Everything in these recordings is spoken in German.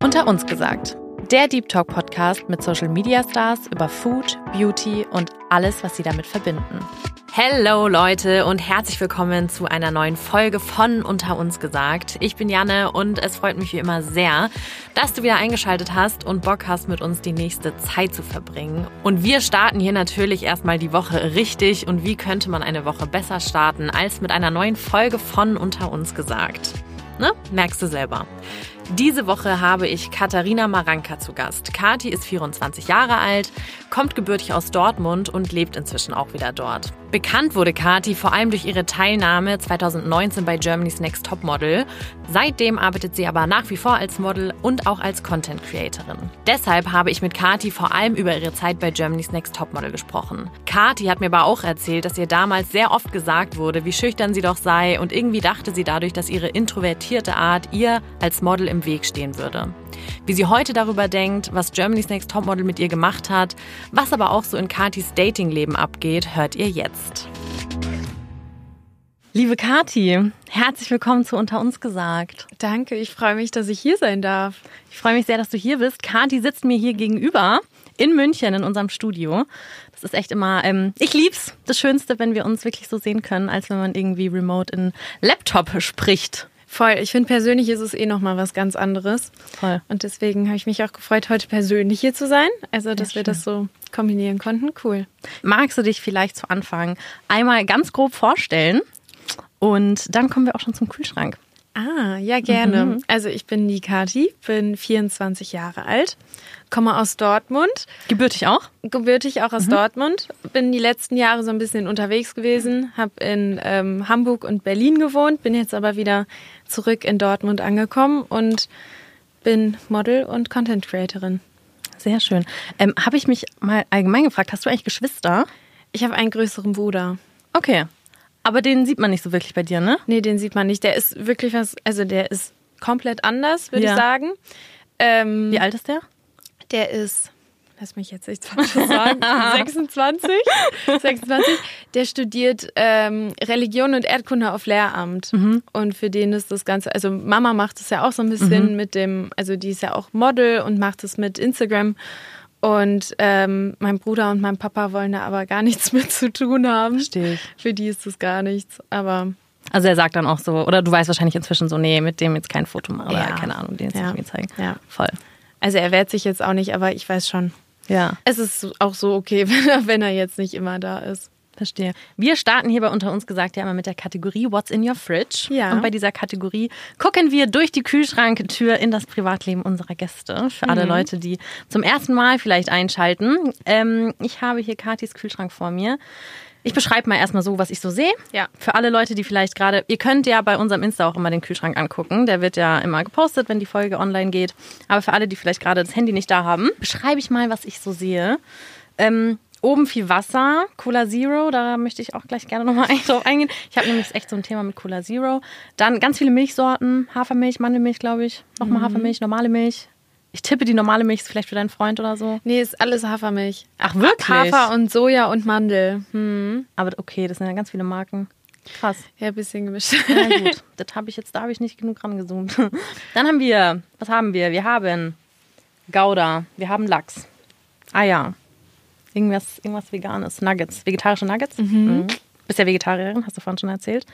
Unter uns gesagt. Der Deep Talk Podcast mit Social Media Stars über Food, Beauty und alles, was sie damit verbinden. Hello Leute und herzlich willkommen zu einer neuen Folge von Unter uns gesagt. Ich bin Janne und es freut mich wie immer sehr, dass du wieder eingeschaltet hast und Bock hast, mit uns die nächste Zeit zu verbringen. Und wir starten hier natürlich erstmal die Woche richtig und wie könnte man eine Woche besser starten als mit einer neuen Folge von Unter uns gesagt. Ne? Merkst du selber. Diese Woche habe ich Katharina Maranka zu Gast. Kati ist 24 Jahre alt, kommt gebürtig aus Dortmund und lebt inzwischen auch wieder dort. Bekannt wurde Kati vor allem durch ihre Teilnahme 2019 bei Germany's Next Top Model. Seitdem arbeitet sie aber nach wie vor als Model und auch als Content Creatorin. Deshalb habe ich mit Kati vor allem über ihre Zeit bei Germany's Next Top Model gesprochen. Kati hat mir aber auch erzählt, dass ihr damals sehr oft gesagt wurde, wie schüchtern sie doch sei und irgendwie dachte sie dadurch, dass ihre introvertierte Art ihr als Model im Weg stehen würde. Wie sie heute darüber denkt, was Germany's Next Top Model mit ihr gemacht hat, was aber auch so in Katis Datingleben abgeht, hört ihr jetzt. Liebe Kati, herzlich willkommen zu Unter uns gesagt. Danke, ich freue mich, dass ich hier sein darf. Ich freue mich sehr, dass du hier bist. Kati sitzt mir hier gegenüber in München in unserem Studio. Das ist echt immer, ähm, ich lieb's. Das Schönste, wenn wir uns wirklich so sehen können, als wenn man irgendwie remote in Laptop spricht. Voll. Ich finde, persönlich ist es eh nochmal was ganz anderes. Voll. Und deswegen habe ich mich auch gefreut, heute persönlich hier zu sein. Also, dass Ja, wir das so kombinieren konnten. Cool. Magst du dich vielleicht zu Anfang einmal ganz grob vorstellen? Und dann kommen wir auch schon zum Kühlschrank. Ah, ja, gerne. Also, ich bin die Kati, bin 24 Jahre alt, komme aus Dortmund, Gebürtig auch? gebürtig auch aus Dortmund, bin die letzten Jahre so ein bisschen unterwegs gewesen, habe in ähm, Hamburg und Berlin gewohnt, bin jetzt aber wieder zurück in Dortmund angekommen und bin Model und Content Creatorin. Sehr schön. Ähm, Habe ich mich mal allgemein gefragt, hast du eigentlich Geschwister? Ich habe einen größeren Bruder. Okay. Aber den sieht man nicht so wirklich bei dir, ne? Nee, den sieht man nicht. Der ist wirklich was, also der ist komplett anders, würde Ja. ich sagen. Ähm, Wie alt ist der? Der ist, lass mich jetzt nicht sagen, 26. 26. Der studiert ähm, Religion und Erdkunde auf Lehramt. Und für den ist das Ganze, also Mama macht es ja auch so ein bisschen mit dem, also die ist ja auch Model und macht es mit Instagram. Und ähm, mein Bruder und mein Papa wollen da aber gar nichts mit zu tun haben. Verstehe ich. Für die ist das gar nichts. Aber Also er sagt dann auch so, oder du weißt wahrscheinlich inzwischen so, nee, mit dem jetzt kein Foto machen oder Ja. keine Ahnung, den jetzt Ja. nicht zeigen. Ja. Voll. also er wehrt sich jetzt auch nicht, aber ich weiß schon. Ja, Es ist auch so okay, wenn er, wenn er jetzt nicht immer da ist. Verstehe. Wir starten hier bei Unter uns gesagt ja immer mit der Kategorie What's in your fridge? Ja. Und bei dieser Kategorie gucken wir durch die Kühlschranktür in das Privatleben unserer Gäste. Für alle Leute, die zum ersten Mal vielleicht einschalten. Ähm, ich habe hier Katis Kühlschrank vor mir. Ich beschreibe mal erstmal so, was ich so sehe. Ja. Für alle Leute, die vielleicht gerade, ihr könnt ja bei unserem Insta auch immer den Kühlschrank angucken. Der wird ja immer gepostet, wenn die Folge online geht. Aber für alle, die vielleicht gerade das Handy nicht da haben, beschreibe ich mal, was ich so sehe. Ähm, oben viel Wasser, Cola Zero, da möchte ich auch gleich gerne nochmal drauf eingehen. Ich habe nämlich echt so ein Thema mit Cola Zero. Dann ganz viele Milchsorten, Hafermilch, Mandelmilch, glaube ich. Nochmal Hafermilch, normale Milch. Ich tippe, die normale Milch ist vielleicht für deinen Freund oder so. Nee, ist alles Hafermilch. Ach, wirklich? Hafer und Soja und Mandel. Hm. Aber okay, das sind ja ganz viele Marken. Krass. Ja, ein bisschen gemischt. Na gut, das habe ich jetzt, da habe ich nicht genug rangezoomt. Dann haben wir, was haben wir? Wir haben Gouda, wir haben Lachs, Eier, irgendwas, irgendwas Veganes, Nuggets, vegetarische Nuggets. Mhm. Bist ja Vegetarierin, hast du vorhin schon erzählt.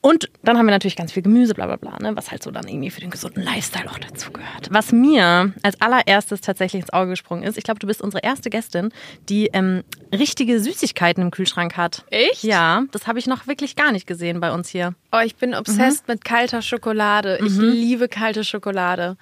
Und dann haben wir natürlich ganz viel Gemüse, bla bla bla, ne, was halt so dann irgendwie für den gesunden Lifestyle auch dazu gehört. Was mir als allererstes tatsächlich ins Auge gesprungen ist, ich glaube, du bist unsere erste Gästin, die ähm, richtige Süßigkeiten im Kühlschrank hat. Echt? Ja, das habe ich noch wirklich gar nicht gesehen bei uns hier. Oh, ich bin obsessed mit kalter Schokolade. Ich liebe kalte Schokolade.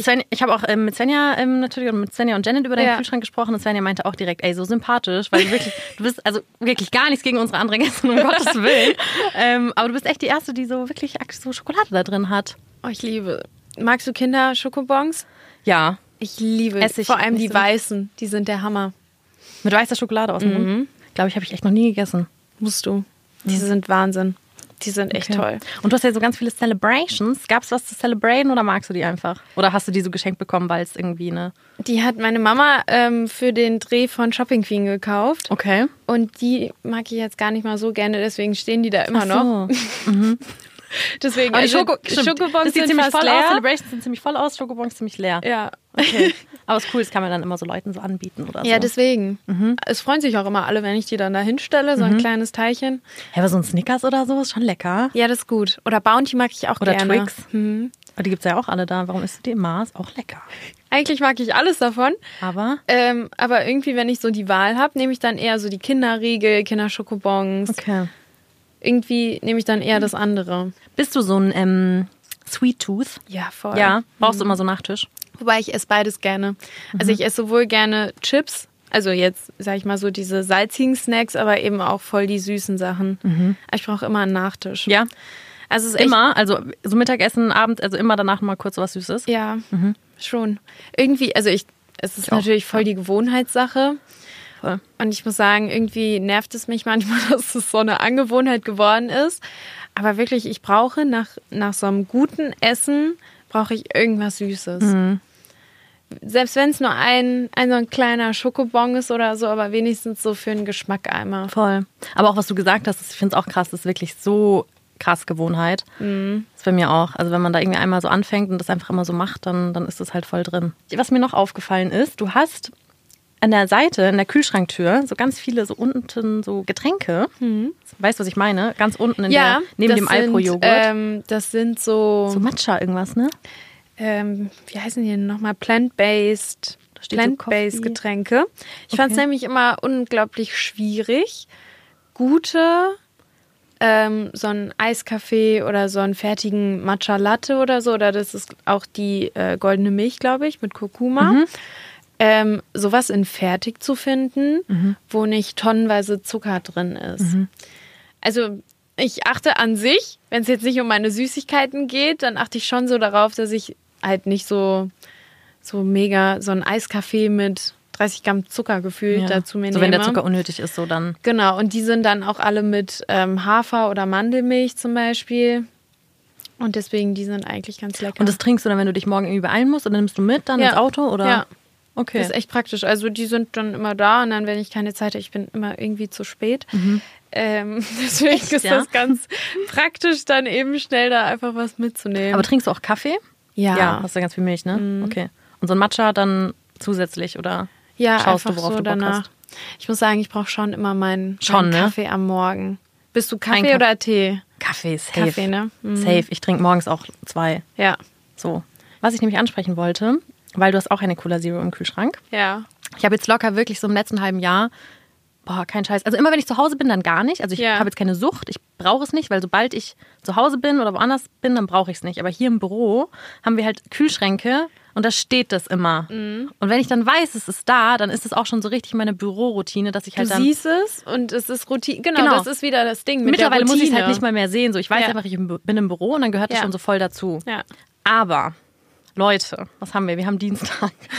Sven, ich habe auch ähm, mit Svenja ähm, natürlich und mit Svenja und Janet über deinen Ja. Kühlschrank gesprochen und Svenja meinte auch direkt, ey, so sympathisch, weil du wirklich, du bist also wirklich gar nichts gegen unsere anderen Gäste, um Gottes Willen. Ähm, aber du bist echt die Erste, die so wirklich so Schokolade da drin hat. Oh, ich liebe. Magst du Kinder Schokobons? Ja, Ich liebe. Esse ich Vor allem die so. weißen. Die sind der Hammer. mit weißer Schokolade aus dem Mund. Glaube ich, habe ich echt noch nie gegessen. Musst du. Diese sind Wahnsinn. Die sind echt toll. Und du hast ja so ganz viele Celebrations. Gab es was zu celebraten oder magst du die einfach? Oder hast du die so geschenkt bekommen, weil es irgendwie eine... Die hat meine Mama ähm, für den Dreh von Shopping Queen gekauft. Okay. Und die mag ich jetzt gar nicht mal so gerne, deswegen stehen die da immer noch. So. Mhm. Deswegen, Aber also, Schoko, Schokobons sind ziemlich fast voll leer. aus, Celebrations sind ziemlich voll aus, Schokobons ziemlich leer. Ja. Okay. Aber ist cool, das kann man dann immer so Leuten so anbieten oder so. Ja, deswegen. Mhm. Es freuen sich auch immer alle, wenn ich die dann da hinstelle, so ein kleines Teilchen. Ja, aber so ein Snickers oder so ist schon lecker. Ja, das ist gut. Oder Bounty mag ich auch Oder gerne. Twix. Mhm. Aber die gibt's ja auch alle da. Warum isst du die immer? Ist auch lecker. Eigentlich mag ich alles davon. Aber, Ähm, aber irgendwie, wenn ich so die Wahl habe, nehme ich dann eher so die Kinderriegel, Kinderschokobons. okay. Irgendwie nehme ich dann eher das andere. Bist du so ein ähm, Sweet Tooth? Ja, voll. Ja. Brauchst du immer so Nachtisch? Wobei ich esse beides gerne. Mhm. Also ich esse sowohl gerne Chips, also jetzt sag ich mal so diese salzigen Snacks, aber eben auch voll die süßen Sachen. Aber Ich brauche immer einen Nachtisch. Mhm. Ja. Also es ist Immer. Also so Mittagessen, Abend, also immer danach mal kurz was Süßes. Ja, schon. Irgendwie, also ich, es ist Ich auch. natürlich voll die Gewohnheitssache. Voll. Und ich muss sagen, irgendwie nervt es mich manchmal, dass es so eine Angewohnheit geworden ist. Aber wirklich, ich brauche nach, nach so einem guten Essen, brauche ich irgendwas Süßes. Mhm. Selbst wenn es nur ein, ein so ein kleiner Schokobon ist oder so, aber wenigstens so für den Geschmack einmal. Voll. Aber auch was du gesagt hast, ich finde es auch krass, das ist wirklich so krass Gewohnheit. Mhm. Das ist bei mir auch. Also wenn man da irgendwie einmal so anfängt und das einfach immer so macht, dann, dann ist das halt voll drin. Was mir noch aufgefallen ist, du hast an der Seite, in der Kühlschranktür, so ganz viele so unten so Getränke. Weißt du, was ich meine? Ganz unten in Mhm. Ja, der, neben dem Alpro-Joghurt. Ähm, das sind so, so Matcha irgendwas, ne? Ähm, wie heißen die denn nochmal? Plant-based. Plant-based. Getränke. Ich fand es Okay. nämlich immer unglaublich schwierig, gute, ähm, so einen Eiskaffee oder so einen fertigen Matcha Latte oder so, oder das ist auch die äh, goldene Milch, glaube ich, mit Kurkuma. Mhm. Ähm, sowas in fertig zu finden, Mhm. wo nicht tonnenweise Zucker drin ist. Also ich achte an sich, wenn es jetzt nicht um meine Süßigkeiten geht, dann achte ich schon so darauf, dass ich halt nicht so, so mega so ein Eiskaffee mit 30 Gramm Zucker gefühlt Ja. dazu mir so nehme. wenn der Zucker unnötig ist, so dann. Genau, und die sind dann auch alle mit ähm, Hafer oder Mandelmilch zum Beispiel. Und deswegen, die sind eigentlich ganz lecker. Und das trinkst du dann, wenn du dich morgen irgendwie beeilen musst, und dann nimmst du mit dann Ja. ins Auto oder? Ja. Okay. Das ist echt praktisch. Also die sind dann immer da und dann, wenn ich keine Zeit habe, ich bin immer irgendwie zu spät. Ähm, deswegen ist Mhm. ja? das ganz praktisch, dann eben schnell da einfach was mitzunehmen. Aber trinkst du auch Kaffee? Ja, Ja, ja, hast du ganz viel Milch, ne? Okay. Und so ein Matcha dann zusätzlich oder schaust du, einfach worauf so du Bock danach. hast? Ich muss sagen, ich brauche schon immer meinen, Schon, meinen ne? Kaffee am Morgen. Bist du Kaffee Kaff- oder Tee? Kaffee, safe. Kaffee, ne? Mhm. Safe. Ich trinke morgens auch zwei. Ja. So. Was ich nämlich ansprechen wollte, weil du hast auch eine Cola Zero im Kühlschrank. Ja. Ich habe jetzt locker wirklich so im letzten halben Jahr, boah, kein Scheiß. Also immer wenn ich zu Hause bin, dann gar nicht. Also ich Ja. habe jetzt keine Sucht, ich brauche es nicht, weil sobald ich zu Hause bin oder woanders bin, dann brauche ich es nicht. Aber hier im Büro haben wir halt Kühlschränke und da steht das immer. Mhm. Und wenn ich dann weiß, es ist da, dann ist es auch schon so richtig meine Büroroutine, dass ich Du halt dann siehst es und es ist Routine. Genau, Genau. das ist wieder das Ding. Mit Mittlerweile muss ich es halt nicht mal mehr sehen. So, ich weiß Ja. einfach, ich bin im Büro und dann gehört es Ja. schon so voll dazu. Ja. Aber, Leute, was haben wir? Wir haben Dienstag.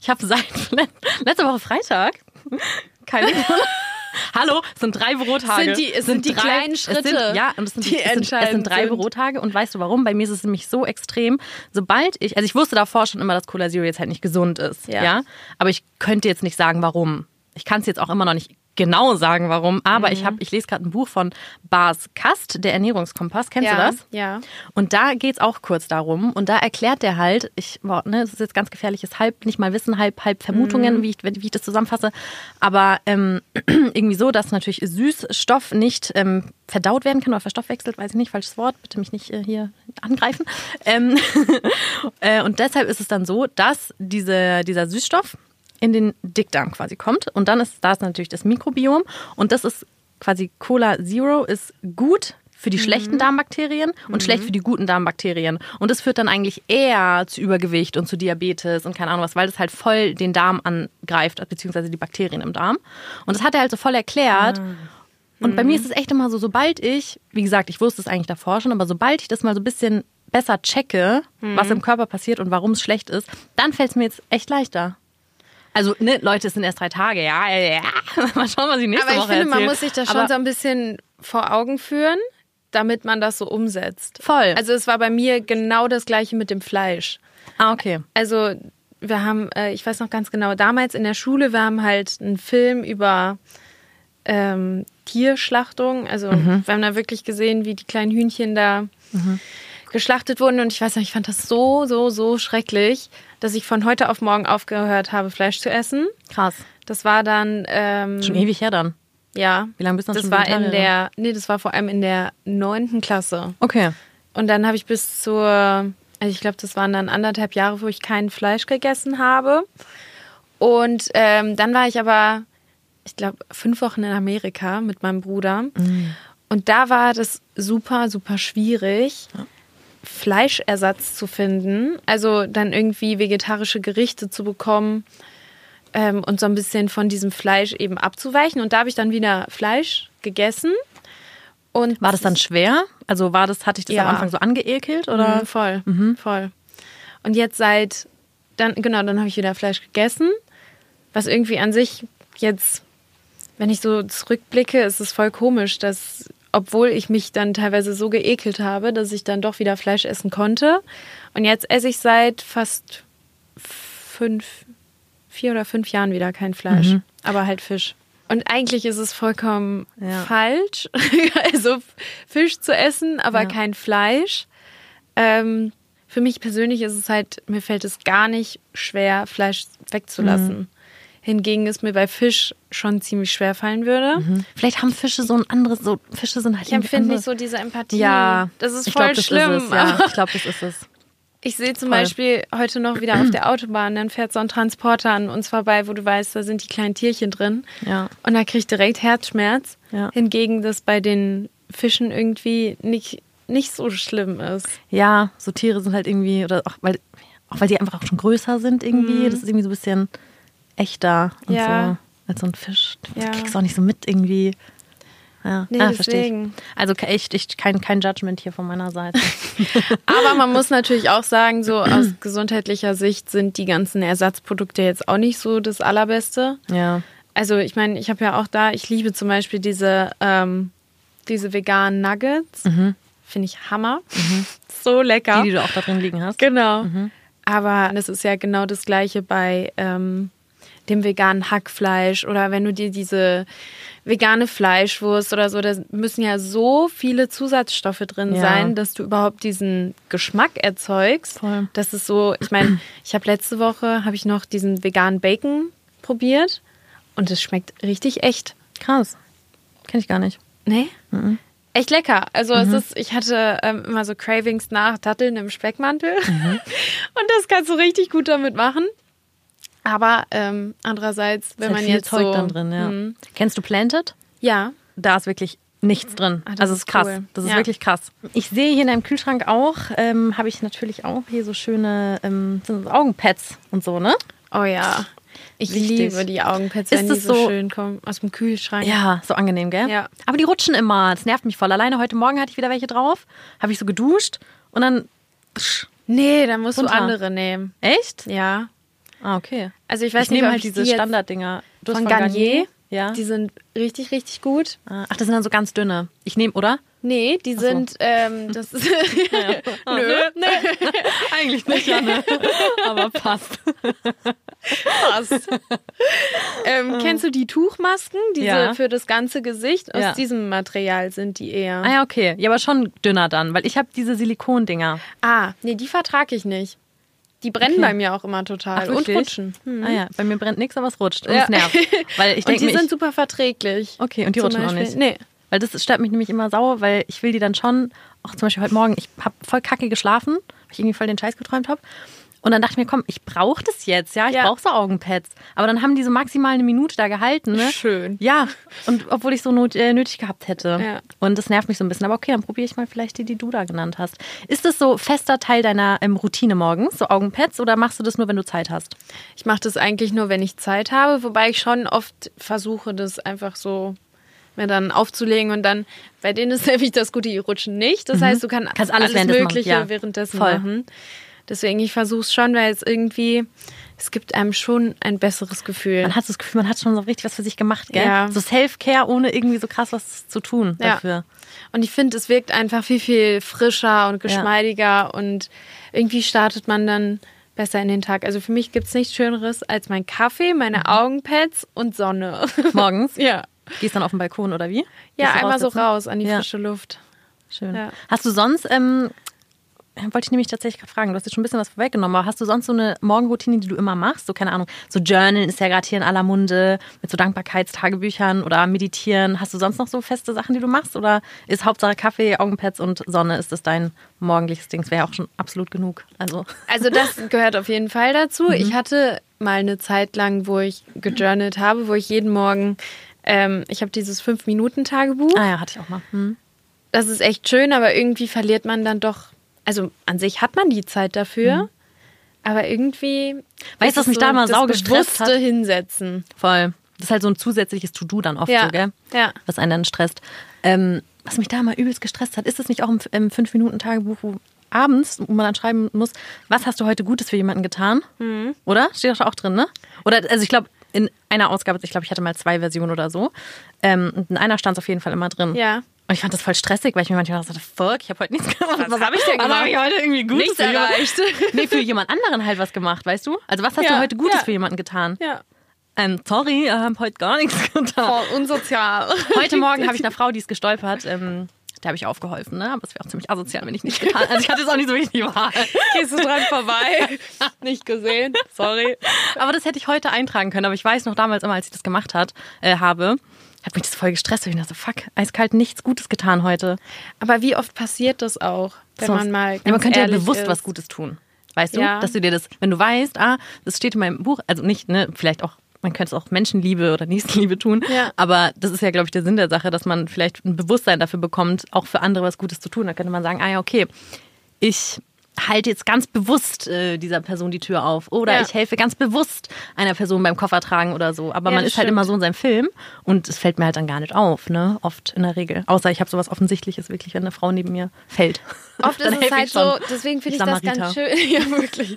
ich habe seit let- letzter Woche Freitag keine. Hallo, es sind drei Bürotage. Sind die- es sind die kleinen es Sind, Schritte, ja, und es sind, die es sind, es sind drei. Bürotage. Und weißt du warum? Bei mir ist es nämlich so extrem, sobald ich, also ich wusste davor schon immer, dass Cola Zero jetzt halt nicht gesund ist. Ja. Ja. Aber ich könnte jetzt nicht sagen, warum. Ich kann es jetzt auch immer noch nicht genau sagen, warum. Aber Mhm. ich habe, ich lese gerade ein Buch von Bas Kast, der Ernährungskompass. Kennst ja. du das? Ja. Und da geht's auch kurz darum. Und da erklärt der halt, ich, boah, ne, das ist jetzt ganz gefährliches Halb, nicht mal Wissen, halb, halb Vermutungen, wie, ich, wie ich das zusammenfasse. Aber ähm, irgendwie so, dass natürlich Süßstoff nicht ähm, verdaut werden kann oder verstoffwechselt, weiß ich nicht, falsches Wort, bitte mich nicht äh, hier angreifen. Ähm, äh, und deshalb ist es dann so, dass diese, dieser Süßstoff in den Dickdarm quasi kommt. Und dann ist da ist natürlich das Mikrobiom. Und das ist quasi Cola Zero ist gut für die schlechten Darmbakterien und schlecht für die guten Darmbakterien. Und das führt dann eigentlich eher zu Übergewicht und zu Diabetes und keine Ahnung was, weil das halt voll den Darm angreift, beziehungsweise die Bakterien im Darm. Und das hat er halt so voll erklärt. Und bei mir ist es echt immer so, sobald ich, wie gesagt, ich wusste es eigentlich davor schon, aber sobald ich das mal so ein bisschen besser checke, was im Körper passiert und warum es schlecht ist, dann fällt es mir jetzt echt leichter. Also, ne, Leute, es sind erst drei Tage, ja, ja, ja. Mal schauen, was ich nächste Aber ich Woche finde, man erzähle. muss sich das schon Aber so ein bisschen vor Augen führen, damit man das so umsetzt. Voll. Also es war bei mir genau das gleiche mit dem Fleisch. Ah, okay. Also wir haben, äh, ich weiß noch ganz genau, damals in der Schule, wir haben halt einen Film über ähm, Tierschlachtung. Also Mhm. wir haben da wirklich gesehen, wie die kleinen Hühnchen da geschlachtet wurden. Und ich weiß nicht, ich fand das so, so, so schrecklich, dass ich von heute auf morgen aufgehört habe, Fleisch zu essen. Krass. Das war dann, ähm, Schon ewig her dann. ja. Wie lange bist du Das schon war in der, nee, das war vor allem in der neunten Klasse. Okay. Und dann habe ich bis zur, also ich glaube, das waren dann anderthalb Jahre, wo ich kein Fleisch gegessen habe. Und ähm, dann war ich aber, ich glaube, fünf Wochen in Amerika mit meinem Bruder. Und da war das super, super schwierig, Fleischersatz zu finden. Also dann irgendwie vegetarische Gerichte zu bekommen ähm, und so ein bisschen von diesem Fleisch eben abzuweichen. Und da habe ich dann wieder Fleisch gegessen. Und War das dann schwer? Also war das, hatte ich das Ja. am Anfang so angeekelt oder? Mhm, voll, voll. Und jetzt seit, dann, genau, dann habe ich wieder Fleisch gegessen, was irgendwie an sich jetzt, wenn ich so zurückblicke, ist es voll komisch, dass, obwohl ich mich dann teilweise so geekelt habe, dass ich dann doch wieder Fleisch essen konnte. Und jetzt esse ich seit fast fünf, vier oder fünf Jahren wieder kein Fleisch, aber halt Fisch. Und eigentlich ist es vollkommen Ja. falsch, also Fisch zu essen, aber Ja. kein Fleisch. Ähm, für mich persönlich ist es halt, mir fällt es gar nicht schwer, Fleisch wegzulassen. Mhm. Hingegen es mir bei Fisch schon ziemlich schwer fallen würde. Vielleicht haben Fische so ein anderes, so Fische sind halt Ich empfinde nicht so diese Empathie. Ja, das ist voll glaub, das schlimm. Ist es, ja. Ich glaube, das ist es. Ich sehe zum Voll. Beispiel heute noch wieder auf der Autobahn, dann fährt so ein Transporter an uns vorbei, wo du weißt, da sind die kleinen Tierchen drin. Ja. Und da kriege ich direkt Herzschmerz. Ja. Hingegen das bei den Fischen irgendwie nicht, nicht so schlimm ist. Ja, so Tiere sind halt irgendwie, oder auch weil, auch weil die einfach auch schon größer sind irgendwie. Das ist irgendwie so ein bisschen echter und Mhm. Ja. so als so ein Fisch. Ja. Du kriegst auch nicht so mit irgendwie. Ja, Nee, ah, verstehe. Also echt, ich, kein, kein Judgment hier von meiner Seite. Aber man muss natürlich auch sagen, so aus gesundheitlicher Sicht sind die ganzen Ersatzprodukte jetzt auch nicht so das Allerbeste. ja. Also ich meine, ich habe ja auch da, ich liebe zum Beispiel diese, ähm, diese veganen Nuggets. Finde ich Hammer. So lecker. Mhm. Die, die du auch da drin liegen hast. Genau. Aber das ist ja genau das Gleiche bei ähm, dem veganen Hackfleisch oder wenn du dir diese vegane Fleischwurst oder so, da müssen ja so viele Zusatzstoffe drin Ja. sein, dass du überhaupt diesen Geschmack erzeugst. Voll. Das ist so, ich meine, ich habe letzte Woche, habe ich noch diesen veganen Bacon probiert und es schmeckt richtig echt. Krass. Kenn ich gar nicht. Nee? Echt lecker. Also es ist, ich hatte ähm, immer so Cravings nach Datteln im Speckmantel. Und das kannst du richtig gut damit machen. Aber ähm, andererseits, wenn Ist halt man viel jetzt Zeug so, dann drin, ja. Mhm. Kennst du Planted? Ja, Da ist wirklich nichts drin. Ah, das also es ist krass. cool. Das ist Ja. wirklich krass. Ich sehe hier in deinem Kühlschrank auch, ähm, habe ich natürlich auch hier so schöne ähm, Augenpads und so, ne? oh ja. Ich Wichtig. liebe die Augenpads, wenn die so, so- schön kommen aus dem Kühlschrank. Ja, so angenehm, gell? Ja. Aber die rutschen immer. Das nervt mich voll. Alleine heute Morgen hatte ich wieder welche drauf. Habe ich so geduscht und dann. Nee, dann musst Runter. du andere nehmen. Echt? Ja. Ah, okay. Also ich weiß ich nicht, nehme halt diese die Standarddinger. Du hast von Garnier. Ja. Die sind richtig, richtig gut. Ah, Ach, das sind dann so ganz dünne. Ich nehme, oder? Nee, die sind, ähm, das ist, Ah, nö, nö. Eigentlich nicht, Janne. Aber passt. passt. ähm, kennst du die Tuchmasken, diese Ja. für das ganze Gesicht? Aus Ja. diesem Material sind die eher. Ah ja, okay. Ja, aber schon dünner dann, weil ich habe diese Silikondinger. Ah, nee, die vertrage ich nicht. Die brennen Okay. bei mir auch immer total Ach, und rutschen. Hm. Ah ja, bei mir brennt nichts, aber es rutscht. Und Ja. es nervt. Weil ich und denke die mir, sind super verträglich. okay, und die rutschen auch Beispiel- nicht. Nee. Weil das stört mich nämlich immer sauer, weil ich will die dann schon, auch zum Beispiel heute Morgen, ich habe voll kacke geschlafen, weil ich irgendwie voll den Scheiß geträumt habe. Und dann dachte ich mir, komm, ich brauche das jetzt, ja, ich Ja. brauche so Augenpads. Aber dann haben die so maximal eine Minute da gehalten, ne? Schön. Ja, und obwohl ich so not, äh, nötig gehabt hätte. Ja. Und das nervt mich so ein bisschen. Aber okay, dann probiere ich mal vielleicht die, die du da genannt hast. Ist das so fester Teil deiner ähm, Routine morgens, so Augenpads, oder machst du das nur, wenn du Zeit hast? Ich mache das eigentlich nur, wenn ich Zeit habe, wobei ich schon oft versuche, das einfach so mir dann aufzulegen und dann, bei denen ist nämlich das Gute, die rutschen nicht. Das heißt, du kann Mhm. Kannst alles machen, Mögliche ja. währenddessen Voll. machen. Deswegen, ich versuche es schon, weil es irgendwie, es gibt einem schon ein besseres Gefühl. Man hat das Gefühl, man hat schon so richtig was für sich gemacht, gell? Ja. So Self-Care, ohne irgendwie so krass was zu tun Ja. dafür. Und ich finde, es wirkt einfach viel, viel frischer und geschmeidiger und irgendwie startet man dann besser in den Tag. Also für mich gibt es nichts Schöneres als mein Kaffee, meine Mhm. Augenpads und Sonne. Morgens? ja. Gehst dann auf den Balkon oder wie? Ja, einmal so raus an die Ja. frische Luft. Schön. Ja. Hast du sonst, ähm, wollte ich nämlich tatsächlich gerade fragen, du hast jetzt schon ein bisschen was vorweggenommen, aber hast du sonst so eine Morgenroutine, die du immer machst? So, keine Ahnung, so Journalen ist ja gerade hier in aller Munde, mit so Dankbarkeitstagebüchern oder meditieren. Hast du sonst noch so feste Sachen, die du machst? Oder ist Hauptsache Kaffee, Augenpads und Sonne, ist das dein morgendliches Ding? Das wäre ja auch schon absolut genug. Also, Also das gehört auf jeden Fall dazu. Mhm. Ich hatte mal eine Zeit lang, wo ich gejournalt habe, wo ich jeden Morgen, ähm, ich habe dieses 5-Minuten-Tagebuch. ah ja, hatte ich auch mal. Hm. Das ist echt schön, aber irgendwie verliert man dann doch, also an sich hat man die Zeit dafür, aber irgendwie... Mhm. Weißt du, was mich da immer das sau gestresst bewusste hat? Hinsetzen. Voll. Das ist halt so ein zusätzliches To-Do dann oft Ja, so, gell? ja. Was einen dann stresst. Ähm, was mich da immer übelst gestresst hat, ist es nicht auch im, im 5-Minuten-Tagebuch, wo abends, wo man dann schreiben muss, was hast du heute Gutes für jemanden getan? Mhm. Oder? Steht doch da auch drin, ne? Oder, also ich glaube, in einer Ausgabe, ich glaube, ich hatte mal zwei Versionen oder so. Ähm, und in einer stand es auf jeden Fall immer drin. Ja. Und ich fand das voll stressig, weil ich mir manchmal dachte, fuck, ich habe heute nichts gemacht. Was hab ich denn Was gemacht? habe ich heute irgendwie Gutes Nichts erreicht. Nee, für jemand anderen halt was gemacht, weißt du? Also was hast Ja, du heute Gutes ja. für jemanden getan? Ja. Ähm, sorry, ich habe heute gar nichts getan. Voll unsozial. Heute Morgen habe ich einer Frau, die ist gestolpert, ähm, der habe ich aufgeholfen, ne? Aber es wäre auch ziemlich asozial, wenn ich nicht getan Also ich hatte es auch nicht so richtig Wahl. Gehst du dran vorbei? Nicht gesehen. Sorry. Aber das hätte ich heute eintragen können. Aber ich weiß noch damals immer, als ich das gemacht hat, äh, habe, hat mich das voll gestresst. Ich dachte, fuck, eiskalt nichts Gutes getan heute. Aber wie oft passiert das auch, wenn Sonst- man mal ja, man könnte ja bewusst ist? was Gutes tun. Weißt du? Ja. Dass du dir das, wenn du weißt, ah, das steht in meinem Buch, also nicht, ne, vielleicht auch, man könnte es auch Menschenliebe oder Nächstenliebe tun. Ja. Aber das ist ja, glaube ich, der Sinn der Sache, dass man vielleicht ein Bewusstsein dafür bekommt, auch für andere was Gutes zu tun. Da könnte man sagen, ah ja, okay, ich halte jetzt ganz bewusst äh, dieser Person die Tür auf. Oder Ja. ich helfe ganz bewusst einer Person beim Koffertragen oder so. Aber Ja, man ist halt stimmt. immer so in seinem Film und es fällt mir halt dann gar nicht auf, ne? Oft in der Regel. Außer ich habe sowas Offensichtliches wirklich, wenn eine Frau neben mir fällt. Oft ist es halt ich so, deswegen finde ich Die das ganz schön. Ja, wirklich.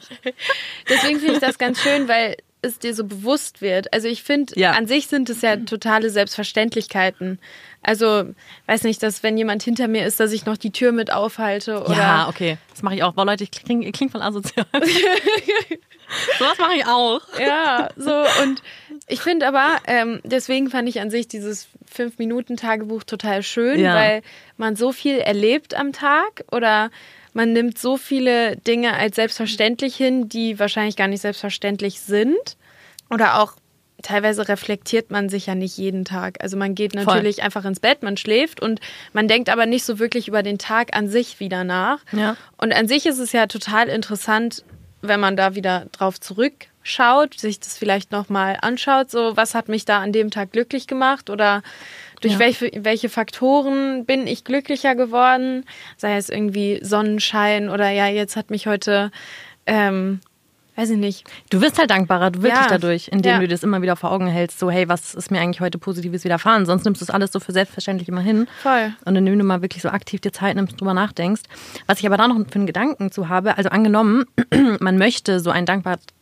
Deswegen finde ich das ganz schön, weil es dir so bewusst wird. Also ich finde, Ja. an sich sind es ja totale Selbstverständlichkeiten. Also, weiß nicht, dass wenn jemand hinter mir ist, dass ich noch die Tür mit aufhalte oder Ja, okay. Das mache ich auch. Boah, Leute, ich klinge kling voll asozial. Sowas mache ich auch. Ja, so und ich finde aber, ähm, deswegen fand ich an sich dieses Fünf-Minuten-Tagebuch total schön, Ja. weil man so viel erlebt am Tag oder man nimmt so viele Dinge als selbstverständlich hin, die wahrscheinlich gar nicht selbstverständlich sind. Oder auch teilweise reflektiert man sich ja nicht jeden Tag. Also man geht natürlich einfach ins Bett, man schläft und man denkt aber nicht so wirklich über den Tag an sich wieder nach. Ja. Und an sich ist es ja total interessant, wenn man da wieder drauf zurückschaut, sich das vielleicht nochmal anschaut, so was hat mich da an dem Tag glücklich gemacht oder durch Ja. welche, welche Faktoren bin ich glücklicher geworden, sei es irgendwie Sonnenschein oder ja, jetzt hat mich heute, ähm, weiß ich nicht, Du wirst halt dankbarer, du wirklich Ja. dadurch, indem Ja. du das immer wieder vor Augen hältst, so hey, was ist mir eigentlich heute Positives widerfahren? Sonst nimmst du es alles so für selbstverständlich immer hin. Voll. Und nimm du mal wirklich so aktiv dir Zeit nimmst, drüber nachdenkst. Was ich aber da noch für einen Gedanken zu habe, also angenommen, man möchte so ein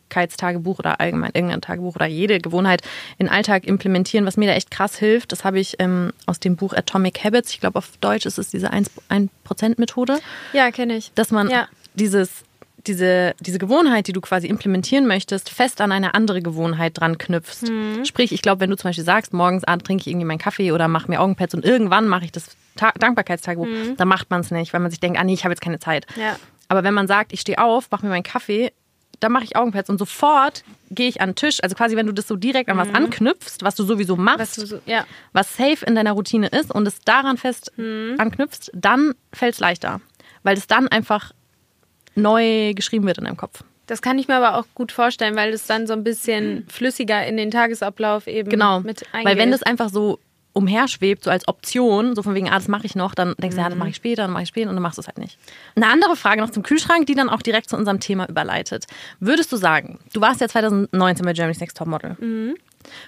Dankbarkeitstagebuch oder allgemein irgendein Tagebuch oder jede Gewohnheit in den Alltag implementieren, was mir da echt krass hilft, das habe ich ähm, aus dem Buch Atomic Habits, ich glaube auf Deutsch ist es diese 1%-Methode. ja, kenne ich. dass man Ja. dieses, diese, diese Gewohnheit, die du quasi implementieren möchtest, fest an eine andere Gewohnheit dran knüpfst. Mhm. Sprich, ich glaube, wenn du zum Beispiel sagst, morgens ah, trinke ich irgendwie meinen Kaffee oder mache mir Augenpads und irgendwann mache ich das Ta Dankbarkeitstagebuch, dann macht man es nicht, weil man sich denkt, ah nee, ich habe jetzt keine Zeit. Mhm. Ja. Aber wenn man sagt, ich stehe auf, mache mir meinen Kaffee, dann mache ich Augenpads und sofort gehe ich an den Tisch. Also quasi, wenn du das so direkt an was anknüpfst, was du sowieso machst, Mhm. Was du so, ja. was safe in deiner Routine ist und es daran fest Mhm. anknüpfst, dann fällt es leichter. Weil es dann einfach neu geschrieben wird in deinem Kopf. Das kann ich mir aber auch gut vorstellen, weil es dann so ein bisschen flüssiger in den Tagesablauf eben Genau. mit eingeht. Weil wenn das einfach so umherschwebt, so als Option, so von wegen, ah, das mache ich noch, dann denkst du, ja, das Mhm. mache ich später, dann mache ich später und dann machst du es halt nicht. Eine andere Frage noch zum Kühlschrank, die dann auch direkt zu unserem Thema überleitet. Würdest du sagen, du warst ja 2019 bei Germany's Next Topmodel. Mhm.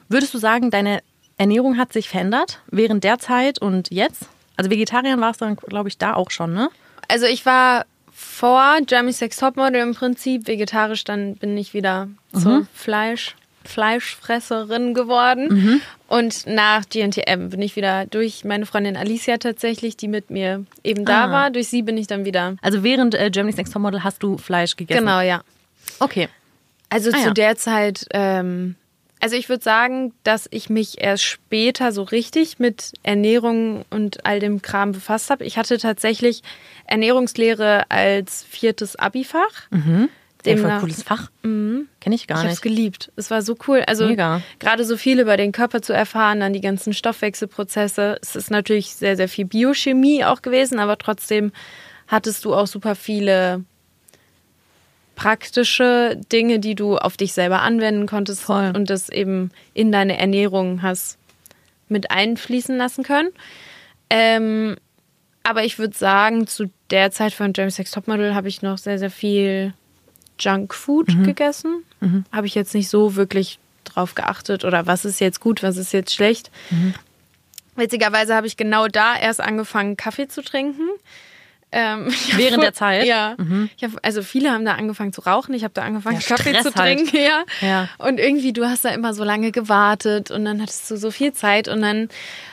Würdest du sagen, deine Ernährung hat sich verändert während der Zeit und jetzt? Also Vegetarier warst du dann, glaube ich, da auch schon, ne? Also ich war vor Jeremy's Sex Topmodel im Prinzip vegetarisch, dann bin ich wieder Mhm. zur Fleisch, Fleischfresserin geworden. Mhm. Und nach GNTM bin ich wieder durch meine Freundin Alicia tatsächlich, die mit mir eben da Ah. war. Durch sie bin ich dann wieder. Also während äh, Germany's Next Topmodel hast du Fleisch gegessen? Genau, ja. Okay. Also Ah, zu ja. der Zeit ähm, Also ich würde sagen, dass ich mich erst später so richtig mit Ernährung und all dem Kram befasst habe. Ich hatte tatsächlich Ernährungslehre als viertes Abifach. Mhm. Dem Demnach- voll cooles Fach. Mhm. Kenne ich gar Ich habe es nicht. geliebt. Es war so cool. Also gerade so viel über den Körper zu erfahren, dann die ganzen Stoffwechselprozesse. Es ist natürlich sehr, sehr viel Biochemie auch gewesen, aber trotzdem hattest du auch super viele praktische Dinge, die du auf dich selber anwenden konntest Voll. und das eben in deine Ernährung hast mit einfließen lassen können. Ähm, aber ich würde sagen, zu der Zeit von James Sex Topmodel habe ich noch sehr, sehr viel Junkfood gegessen. Habe ich jetzt nicht so wirklich drauf geachtet oder was ist jetzt gut, was ist jetzt schlecht. Witzigerweise habe ich genau da erst angefangen, Kaffee zu trinken. Ähm, hab Während vor- der Zeit? Ja. Ich hab, also viele haben da angefangen zu rauchen. Ich habe da angefangen, Ja, Kaffee Stress zu halt. trinken. Ja. Ja. Und irgendwie, du hast da immer so lange gewartet und dann hattest du so viel Zeit und dann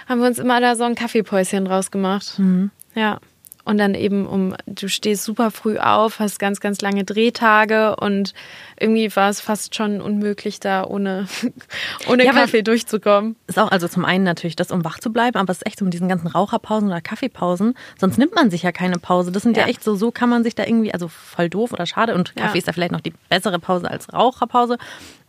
haben wir uns immer da so ein Kaffeepäuschen draus gemacht. Mhm. Ja. Und dann eben um, du stehst super früh auf, hast ganz, ganz lange Drehtage und irgendwie war es fast schon unmöglich, da ohne, ohne Ja, Kaffee durchzukommen. Ist auch also zum einen natürlich das, um wach zu bleiben, aber es ist echt so mit diesen ganzen Raucherpausen oder Kaffeepausen. Sonst nimmt man sich ja keine Pause. Das sind ja, Ja. echt so, so kann man sich da irgendwie, also voll doof oder schade. Und Ja. Kaffee ist da vielleicht noch die bessere Pause als Raucherpause.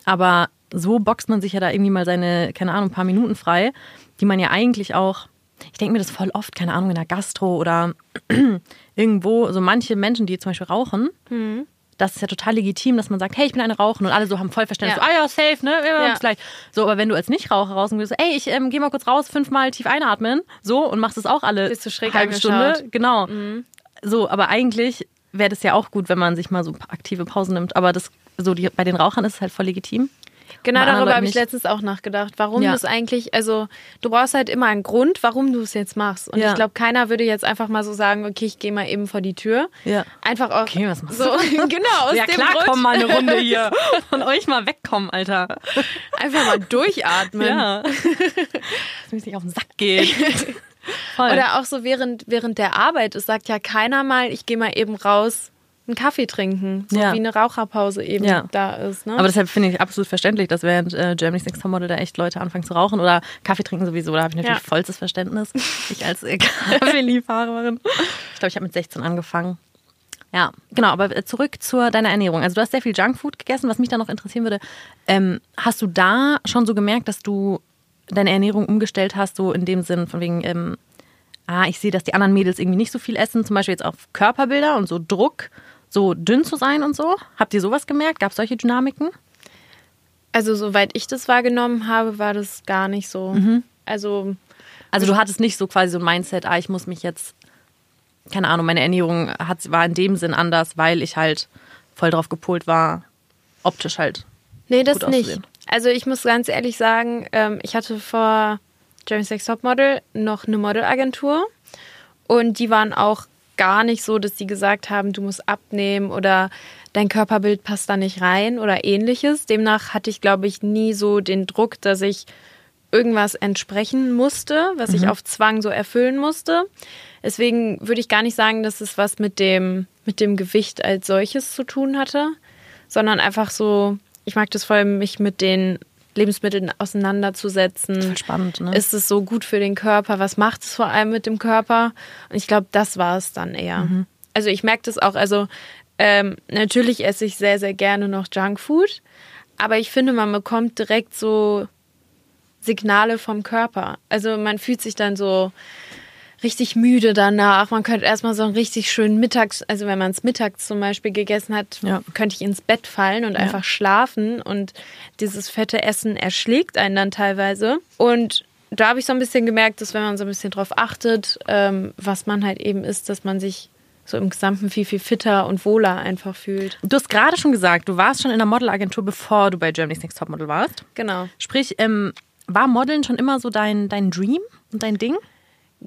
Aber so boxt man sich ja da irgendwie mal seine, keine Ahnung, ein paar Minuten frei, die man ja eigentlich auch, ich denke mir das voll oft, keine Ahnung, in der Gastro oder irgendwo, so manche Menschen, die zum Beispiel rauchen, Mhm. das ist ja total legitim, dass man sagt, hey, ich bin eine Rauchen und alle so haben voll Verständnis. Ja. So, ah ja, safe, ne? Ja, Ja. gleich. So, aber wenn du als Nichtraucher rausgehst, so, ey, ich ähm, geh mal kurz raus, fünfmal tief einatmen, so und machst es auch alle Bist du schräg halbe angeschaut. Mhm. Stunde, genau. So, aber eigentlich wäre das ja auch gut, wenn man sich mal so aktive Pausen nimmt. Aber das, so die, bei den Rauchern ist es halt voll legitim. Genau, darüber habe ich letztens auch nachgedacht, warum Ja. du es eigentlich, also du brauchst halt immer einen Grund, warum du es jetzt machst. Und Ja. ich glaube, keiner würde jetzt einfach mal so sagen, okay, ich gehe mal eben vor die Tür. Ja. Einfach auch Okay, was machst so, genau, aus ja dem klar, Grund, komm mal eine Runde hier. Von euch mal wegkommen, Alter. einfach mal durchatmen. Ja. Dass mir nicht auf den Sack geht. Voll. Oder auch so während, während der Arbeit. Es sagt ja keiner mal, ich gehe mal eben raus, einen Kaffee trinken. So Ja. wie eine Raucherpause eben Ja. da ist. Ne? Aber deshalb finde ich absolut verständlich, dass während äh, Germany's Next Topmodel da echt Leute anfangen zu rauchen oder Kaffee trinken sowieso. Da habe ich natürlich Ja. vollstes Verständnis. Ich als äh, Kaffeeliebhaberin. Ich glaube, ich habe mit 16 angefangen. Ja, genau, aber äh, zurück zu deiner Ernährung. Also du hast sehr viel Junkfood gegessen. Was mich da noch interessieren würde, ähm, hast du da schon so gemerkt, dass du deine Ernährung umgestellt hast, so in dem Sinn von wegen, ähm, ah, ich sehe, dass die anderen Mädels irgendwie nicht so viel essen, zum Beispiel jetzt auf Körperbilder und so Druck, so dünn zu sein und so. Habt ihr sowas gemerkt? Gab es solche Dynamiken? also soweit ich das wahrgenommen habe, war das gar nicht so. Mhm. Also Also du hattest nicht so quasi so ein Mindset, ah, ich muss mich jetzt, keine Ahnung, meine Ernährung hat, war in dem Sinn anders, weil ich halt voll drauf gepolt war, optisch halt. Nee, das nicht. auszusehen. Also ich muss ganz ehrlich sagen, ähm, ich hatte vor James Sex Topmodel noch eine Modelagentur und die waren auch gar nicht so, dass die gesagt haben, du musst abnehmen oder dein Körperbild passt da nicht rein oder ähnliches. Demnach hatte ich, glaube ich, nie so den Druck, dass ich irgendwas entsprechen musste, was ich auf Zwang so erfüllen musste. Deswegen würde ich gar nicht sagen, dass es was mit dem, mit dem Gewicht als solches zu tun hatte, sondern einfach so, ich mag das vor allem, mich mit den Lebensmitteln auseinanderzusetzen. Spannend, ne? Ist es so gut für den Körper? Was macht es vor allem mit dem Körper? Und ich glaube, das war es dann eher. Mhm. Also ich merke das auch, also ähm, natürlich esse ich sehr, sehr gerne noch Junkfood, aber ich finde, man bekommt direkt so Signale vom Körper. Also man fühlt sich dann so richtig müde danach. Man könnte erstmal so einen richtig schönen Mittags, also wenn man es mittags zum Beispiel gegessen hat, Ja. könnte ich ins Bett fallen und einfach schlafen und dieses fette Essen erschlägt einen dann teilweise. Und da habe ich so ein bisschen gemerkt, dass wenn man so ein bisschen drauf achtet, ähm, was man halt eben ist, dass man sich so im Gesamten viel, viel fitter und wohler einfach fühlt. Du hast gerade schon gesagt, du warst schon in der Modelagentur, bevor du bei Germany's Next Topmodel warst. Genau. Sprich, ähm, war Modeln schon immer so dein, dein Dream und dein Ding?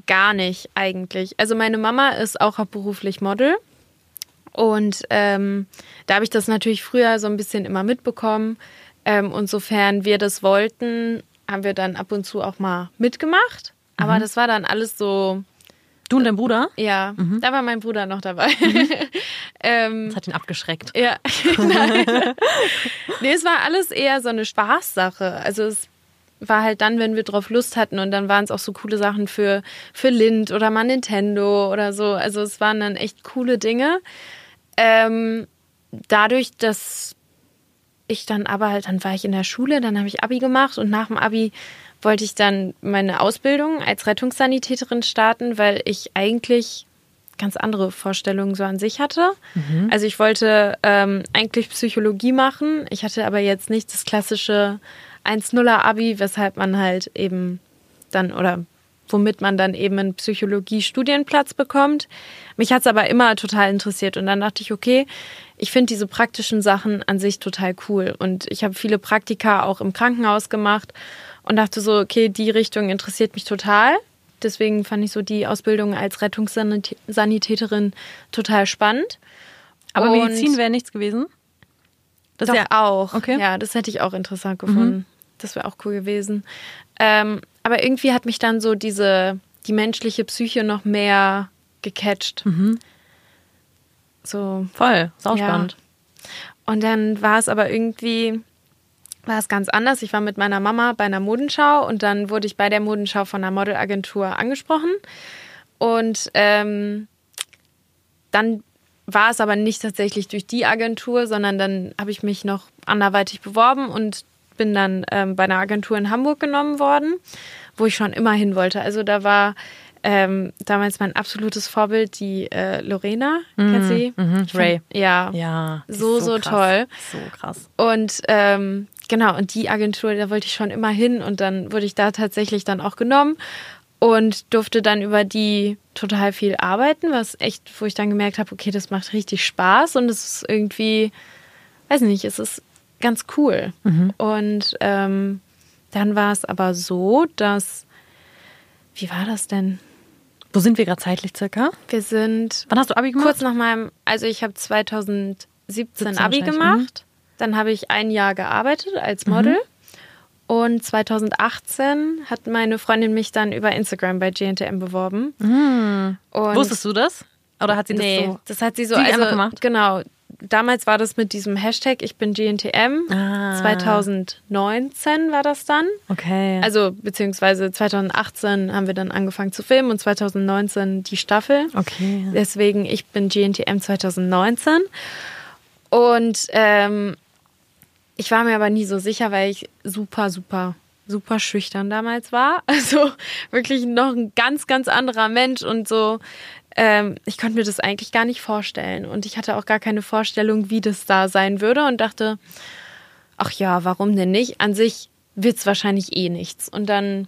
Gar nicht eigentlich. Also meine Mama ist auch hauptberuflich Model. Und ähm, da habe ich das natürlich früher so ein bisschen immer mitbekommen. Ähm, und sofern wir das wollten, haben wir dann ab und zu auch mal mitgemacht. Aber das war dann alles so, Du und dein Bruder? Ja, mhm. da war mein Bruder noch dabei. Mhm. ähm, das hat ihn abgeschreckt. Ja, nein. nee, es war alles eher so eine Spaßsache. Also es war halt dann, wenn wir drauf Lust hatten und dann waren es auch so coole Sachen für, für Lind oder mal Nintendo oder so. Also es waren dann echt coole Dinge. Ähm, dadurch, dass ich dann aber halt, dann war ich in der Schule, dann habe ich Abi gemacht und nach dem Abi wollte ich dann meine Ausbildung als Rettungssanitäterin starten, weil ich eigentlich ganz andere Vorstellungen so an sich hatte. Mhm. Also ich wollte ähm, eigentlich Psychologie machen. Ich hatte aber jetzt nicht das klassische 1-0er Abi, weshalb man halt eben dann oder womit man dann eben einen Psychologie-Studienplatz bekommt. Mich hat es aber immer total interessiert und dann dachte ich, okay, ich finde diese praktischen Sachen an sich total cool und ich habe viele Praktika auch im Krankenhaus gemacht und dachte so, okay, die Richtung interessiert mich total. Deswegen fand ich so die Ausbildung als Rettungssanitäterin total spannend. Aber und Medizin wäre nichts gewesen? Das doch ja auch. Okay. Ja, das hätte ich auch interessant gefunden. Mhm. Das wäre auch cool gewesen. Ähm, aber irgendwie hat mich dann so diese, die menschliche Psyche noch mehr gecatcht. Mhm. So. Voll, sauspannend. Ja. Und dann war es aber irgendwie, war es ganz anders. Ich war mit meiner Mama bei einer Modenschau und dann wurde ich bei der Modenschau von einer Modelagentur angesprochen. Und ähm, dann war es aber nicht tatsächlich durch die Agentur, sondern dann habe ich mich noch anderweitig beworben und bin dann ähm, bei einer Agentur in Hamburg genommen worden, wo ich schon immer hin wollte. Also da war ähm, damals mein absolutes Vorbild die äh, Lorena, mm, kennst du sie? Mm Ray. Ja. Ja. So, so, so toll. So krass. Und ähm, genau, und die Agentur, da wollte ich schon immer hin und dann wurde ich da tatsächlich dann auch genommen und durfte dann über die total viel arbeiten, was echt, wo ich dann gemerkt habe, okay, das macht richtig Spaß und es ist irgendwie, weiß nicht, es ist ganz cool. Mhm. Und ähm, dann war es aber so, dass, wie war das denn? Wo sind wir gerade zeitlich circa? Wir sind. Wann hast du Abi gemacht? Kurz nach meinem, also ich habe 2017 Abi gemacht. Dann habe ich ein Jahr gearbeitet als Model. Mhm. Und 2018 hat meine Freundin mich dann über Instagram bei GNTM beworben. Mhm. Wusstest du das? Oder hat sie das nee, so? das hat sie so sie also, gemacht. Genau. Damals war das mit diesem Hashtag Ich bin GNTM. Ah. 2019 war das dann. Okay. Also beziehungsweise 2018 haben wir dann angefangen zu filmen und 2019 die Staffel. Okay. Deswegen Ich bin GNTM 2019. Und ähm, ich war mir aber nie so sicher, weil ich super, super, super schüchtern damals war. Also wirklich noch ein ganz, ganz anderer Mensch und so. Ähm, ich konnte mir das eigentlich gar nicht vorstellen. Und ich hatte auch gar keine Vorstellung, wie das da sein würde und dachte, ach ja, warum denn nicht? An sich wird es wahrscheinlich eh nichts. Und dann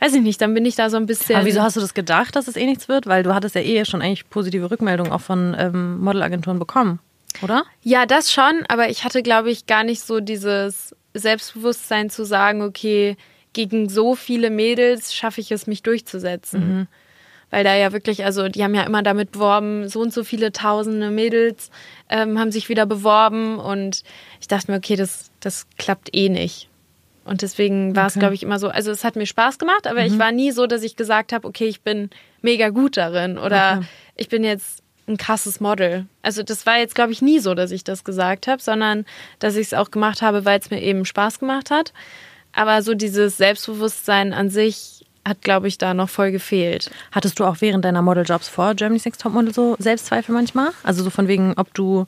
weiß ich nicht, dann bin ich da so ein bisschen. Aber wieso hast du das gedacht, dass es eh nichts wird? Weil du hattest ja eh schon eigentlich positive Rückmeldungen auch von ähm, Modelagenturen bekommen oder? Ja, das schon, aber ich hatte, glaube ich, gar nicht so dieses Selbstbewusstsein zu sagen, okay, gegen so viele Mädels schaffe ich es, mich durchzusetzen. Mhm. Weil da ja wirklich, also die haben ja immer damit beworben, so und so viele tausende Mädels ähm, haben sich wieder beworben und ich dachte mir, okay, das, das klappt eh nicht. Und deswegen war okay. es, glaube ich, immer so, also es hat mir Spaß gemacht, aber mhm. ich war nie so, dass ich gesagt habe, okay, ich bin mega gut darin oder okay. ich bin jetzt ein krasses Model. Also das war jetzt, glaube ich, nie so, dass ich das gesagt habe, sondern dass ich es auch gemacht habe, weil es mir eben Spaß gemacht hat. Aber so dieses Selbstbewusstsein an sich hat, glaube ich, da noch voll gefehlt. Hattest du auch während deiner Modeljobs vor Germany's Next Topmodel so Selbstzweifel manchmal? Also so von wegen, ob du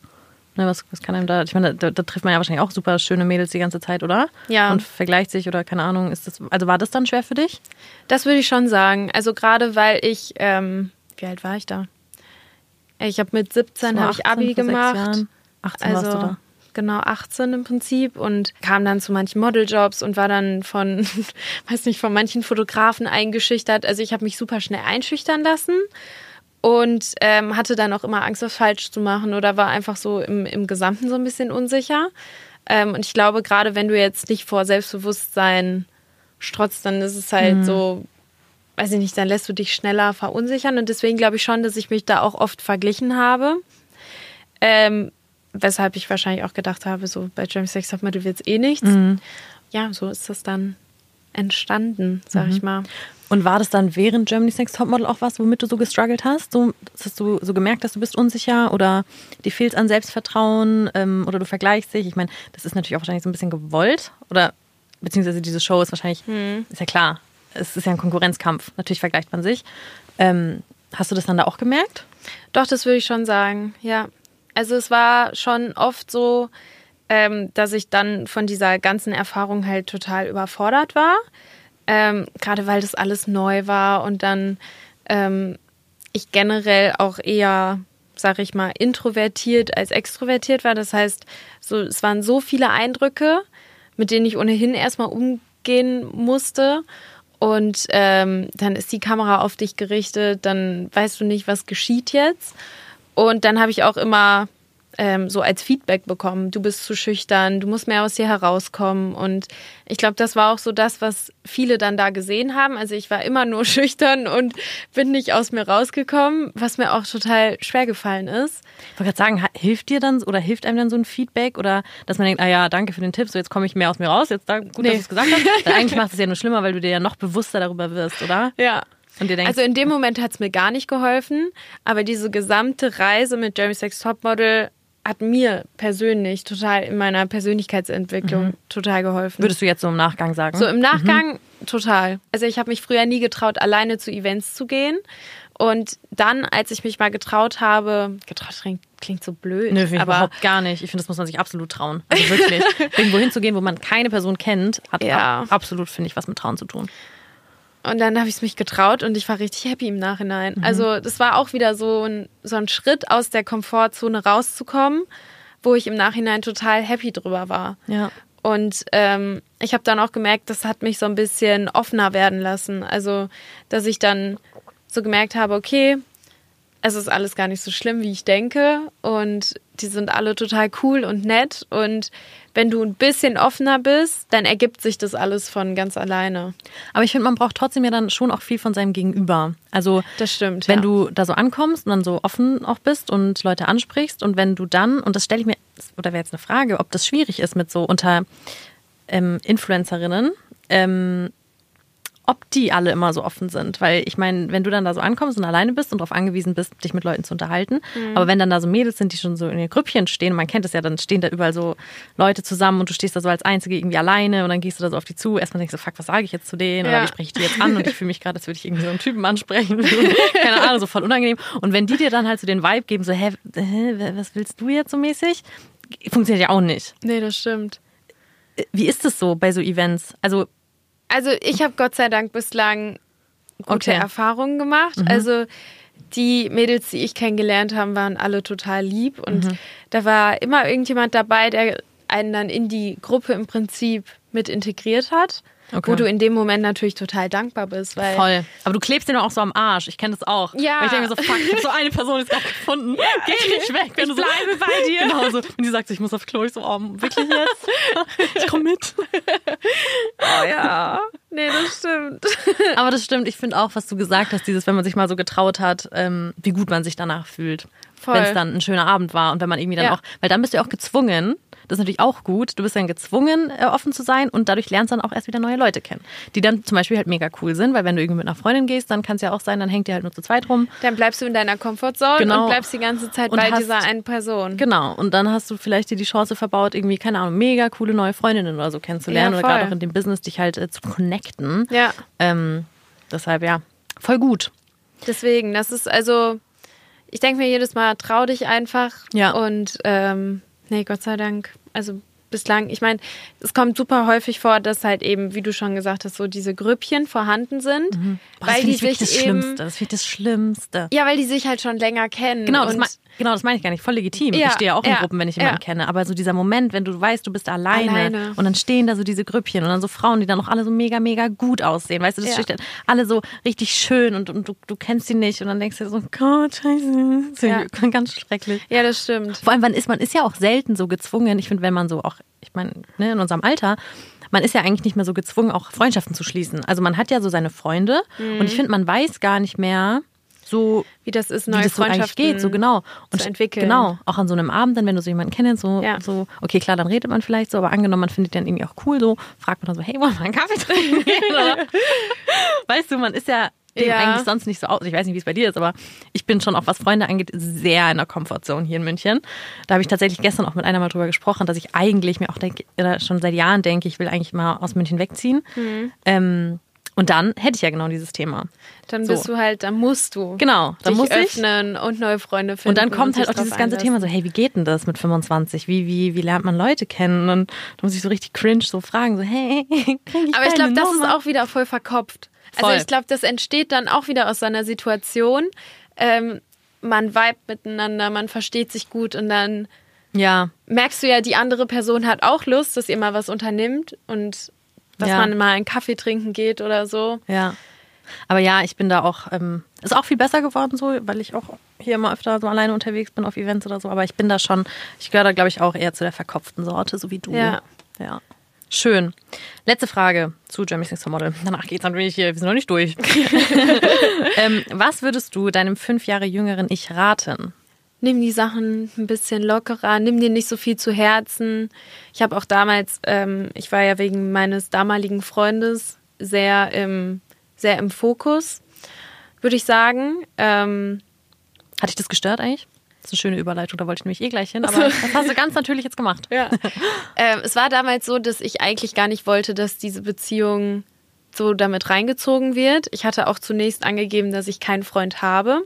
Ne, was, was kann einem da, ich meine, da, da, trifft man ja wahrscheinlich auch super schöne Mädels die ganze Zeit, oder? Ja. Und vergleicht sich oder keine Ahnung, ist das, also war das dann schwer für dich? Das würde ich schon sagen. Also gerade weil ich, ähm, wie alt war ich da? Ich habe mit 17 habe ich Abi gemacht. 18 also, warst du da. Genau, 18 im Prinzip und kam dann zu manchen Modeljobs und war dann von, weiß nicht, von manchen Fotografen eingeschüchtert. Also ich habe mich super schnell einschüchtern lassen und ähm, hatte dann auch immer Angst, was falsch zu machen oder war einfach so im, im Gesamten so ein bisschen unsicher. Ähm, und ich glaube, gerade wenn du jetzt nicht vor Selbstbewusstsein strotzt, dann ist es halt mhm. so, weiß ich nicht, dann lässt du dich schneller verunsichern. Und deswegen glaube ich schon, dass ich mich da auch oft verglichen habe. Ähm, weshalb ich wahrscheinlich auch gedacht habe, so bei James Sex Top Metal wird es eh nichts. Mhm. Ja, so ist das dann entstanden, sag ich mal. Und war das dann während Germany's Next Topmodel auch was, womit du so gestruggelt hast? So, hast du so gemerkt, dass du bist unsicher oder dir fehlt an Selbstvertrauen ähm, oder du vergleichst dich? Ich meine, das ist natürlich auch wahrscheinlich so ein bisschen gewollt oder beziehungsweise diese Show ist wahrscheinlich, hm. ist ja klar, es ist ja ein Konkurrenzkampf. Natürlich vergleicht man sich. Ähm, hast du das dann da auch gemerkt? Doch, das würde ich schon sagen, ja. Also es war schon oft so, ähm, dass ich dann von dieser ganzen Erfahrung halt total überfordert war. Ähm, Gerade weil das alles neu war und dann ähm, ich generell auch eher, sag ich mal, introvertiert als extrovertiert war. Das heißt, so, es waren so viele Eindrücke, mit denen ich ohnehin erstmal umgehen musste. Und ähm, dann ist die Kamera auf dich gerichtet, dann weißt du nicht, was geschieht jetzt. Und dann habe ich auch immer ähm, so als Feedback bekommen, du bist zu schüchtern, du musst mehr aus dir herauskommen. Und ich glaube, das war auch so das, was viele dann da gesehen haben. Also ich war immer nur schüchtern und bin nicht aus mir rausgekommen, was mir auch total schwer gefallen ist. Ich wollte gerade sagen, hilft dir dann oder hilft einem dann so ein Feedback oder dass man denkt, ah ja, danke für den Tipp, so jetzt komme ich mehr aus mir raus, jetzt da, gut, nee. dass du es gesagt hast. eigentlich macht es ja nur schlimmer, weil du dir ja noch bewusster darüber wirst, oder? Ja. Denkst, also in dem Moment hat es mir gar nicht geholfen, aber diese gesamte Reise mit Jeremy Sex Topmodel hat mir persönlich total in meiner Persönlichkeitsentwicklung mhm. total geholfen. Würdest du jetzt so im Nachgang sagen? So im Nachgang mhm. total. Also ich habe mich früher nie getraut, alleine zu Events zu gehen. Und dann, als ich mich mal getraut habe, getraut klingt, klingt so blöd. Nö, aber überhaupt gar nicht. Ich finde, das muss man sich absolut trauen. Also wirklich. Irgendwo hinzugehen, wo man keine Person kennt, hat ja. absolut, finde ich, was mit Trauen zu tun. Und dann habe ich es mich getraut und ich war richtig happy im Nachhinein. Mhm. Also das war auch wieder so ein, so ein Schritt aus der Komfortzone rauszukommen, wo ich im Nachhinein total happy drüber war. Ja. Und ähm, ich habe dann auch gemerkt, das hat mich so ein bisschen offener werden lassen. Also, dass ich dann so gemerkt habe, okay, es ist alles gar nicht so schlimm, wie ich denke. Und die sind alle total cool und nett. Und wenn du ein bisschen offener bist, dann ergibt sich das alles von ganz alleine. Aber ich finde, man braucht trotzdem ja dann schon auch viel von seinem Gegenüber. Also, das stimmt. Wenn ja. du da so ankommst und dann so offen auch bist und Leute ansprichst und wenn du dann, und das stelle ich mir, oder wäre jetzt eine Frage, ob das schwierig ist mit so unter ähm, Influencerinnen, ähm, ob die alle immer so offen sind. Weil ich meine, wenn du dann da so ankommst und alleine bist und darauf angewiesen bist, dich mit Leuten zu unterhalten, mhm. aber wenn dann da so Mädels sind, die schon so in den Grüppchen stehen, man kennt es ja, dann stehen da überall so Leute zusammen und du stehst da so als Einzige irgendwie alleine und dann gehst du da so auf die zu. Erstmal denkst du, fuck, was sage ich jetzt zu denen? Ja. Oder wie spreche ich die jetzt an? Und ich fühle mich gerade, als würde ich irgendwie so einen Typen ansprechen. Keine Ahnung, so voll unangenehm. Und wenn die dir dann halt so den Vibe geben, so, hä, hä was willst du jetzt so mäßig? Funktioniert ja auch nicht. Nee, das stimmt. Wie ist es so bei so Events? Also also ich habe Gott sei Dank bislang gute okay. Erfahrungen gemacht. Mhm. Also die Mädels, die ich kennengelernt habe, waren alle total lieb und mhm. da war immer irgendjemand dabei, der einen dann in die Gruppe im Prinzip mit integriert hat. Okay. Wo du in dem Moment natürlich total dankbar bist. Weil Voll. Aber du klebst den auch so am Arsch. Ich kenne das auch. Ja. Weil ich denke mir so, fuck, ich habe so eine Person jetzt gerade gefunden. Geh nicht weg. Wenn ich bleibe so, bei dir. Genau so. Und die sagt so, ich muss auf Klo. Ich so, oh, wirklich jetzt? ich komm mit. Oh ja. Nee, das stimmt. Aber das stimmt. Ich finde auch, was du gesagt hast, dieses, wenn man sich mal so getraut hat, ähm, wie gut man sich danach fühlt. Wenn es dann ein schöner Abend war und wenn man irgendwie dann ja. auch, weil dann bist du ja auch gezwungen, das ist natürlich auch gut. Du bist dann gezwungen, äh, offen zu sein und dadurch lernst du dann auch erst wieder neue Leute kennen. Die dann zum Beispiel halt mega cool sind, weil wenn du irgendwie mit einer Freundin gehst, dann kann es ja auch sein, dann hängt ihr halt nur zu zweit rum. Dann bleibst du in deiner Komfortzone genau. und bleibst die ganze Zeit und bei hast, dieser einen Person. Genau. Und dann hast du vielleicht dir die Chance verbaut, irgendwie, keine Ahnung, mega coole neue Freundinnen oder so kennenzulernen ja, oder gerade auch in dem Business dich halt äh, zu connecten. Ja. Ähm, deshalb ja, voll gut. Deswegen, das ist also, ich denke mir jedes Mal, trau dich einfach. Ja. Und ähm, Nee, Gott sei Dank. Also bislang, ich meine, es kommt super häufig vor, dass halt eben, wie du schon gesagt hast, so diese Grüppchen vorhanden sind, mhm. Boah, weil die sich das eben, Schlimmste. Das wird das Schlimmste. Ja, weil die sich halt schon länger kennen. Genau, das, mein, genau, das meine ich gar nicht. Voll legitim. Ja, ich stehe ja auch in ja, Gruppen, wenn ich jemanden ja. kenne. Aber so dieser Moment, wenn du weißt, du bist alleine, alleine, und dann stehen da so diese Grüppchen und dann so Frauen, die dann noch alle so mega, mega gut aussehen. Weißt du, das steht alle so richtig schön und, und du, du kennst sie nicht und dann denkst du so, Gott, scheiße. Das ist ganz schrecklich. Ja, das stimmt. Vor allem, man ist, man ist ja auch selten so gezwungen. Ich finde, wenn man so auch ich meine, ne, in unserem Alter, man ist ja eigentlich nicht mehr so gezwungen, auch Freundschaften zu schließen. Also man hat ja so seine Freunde mhm. und ich finde, man weiß gar nicht mehr so wie das ist, wie neue das so eigentlich geht, so genau. Und zu entwickeln. Genau, auch an so einem Abend, dann, wenn du so jemanden kennst, so, Ja. so, okay, klar, dann redet man vielleicht so, aber angenommen, man findet den irgendwie auch cool, so, fragt man dann so, hey, wollen wir einen Kaffee trinken? weißt du, man ist ja dem Ja. eigentlich sonst nicht so aus. Ich weiß nicht, wie es bei dir ist, aber ich bin schon auch, was Freunde angeht, sehr in der Comfortzone hier in München. Da habe ich tatsächlich gestern auch mit einer mal drüber gesprochen, dass ich eigentlich mir auch denke, oder schon seit Jahren denke, ich will eigentlich mal aus München wegziehen. Mhm. Ähm, und dann hätte ich ja genau dieses Thema. Dann So. bist du halt, dann musst du Genau, dann dich muss ich. öffnen und neue Freunde finden. Und dann kommt halt sich auch dieses ganze Thema einlassen. so, hey, wie geht denn das mit 25? Wie, wie, wie lernt man Leute kennen? Und dann muss ich so richtig cringe so fragen, so, hey, krieg ich Aber ich glaube, das ist auch wieder voll verkopft. Voll. Also ich glaube, das entsteht dann auch wieder aus seiner Situation. Ähm, man vibet miteinander, man versteht sich gut und dann Ja, merkst du ja, die andere Person hat auch Lust, dass ihr mal was unternimmt und dass Ja. man mal einen Kaffee trinken geht oder so. ja. Aber ja, ich bin da auch, ähm, ist auch viel besser geworden so, weil ich auch hier immer öfter so alleine unterwegs bin auf Events oder so. Aber ich bin da schon, ich gehöre da glaube ich auch eher zu der verkopften Sorte, so wie du. Ja. Ja. Schön. Letzte Frage zu Jeremy's Next Model. Danach geht's natürlich hier, wir sind noch nicht durch. ähm, was würdest du deinem fünf Jahre jüngeren Ich raten? Nimm die Sachen ein bisschen lockerer, nimm dir nicht so viel zu Herzen. Ich habe auch damals, ähm, ich war ja wegen meines damaligen Freundes sehr im, sehr im Fokus, würde ich sagen. Ähm, Hat dich das gestört eigentlich? Das ist eine schöne Überleitung, da wollte ich nämlich eh gleich hin, aber das hast du ganz natürlich jetzt gemacht. Ja. ähm, es war damals so, dass ich eigentlich gar nicht wollte, dass diese Beziehung so damit reingezogen wird. Ich hatte auch zunächst angegeben, dass ich keinen Freund habe.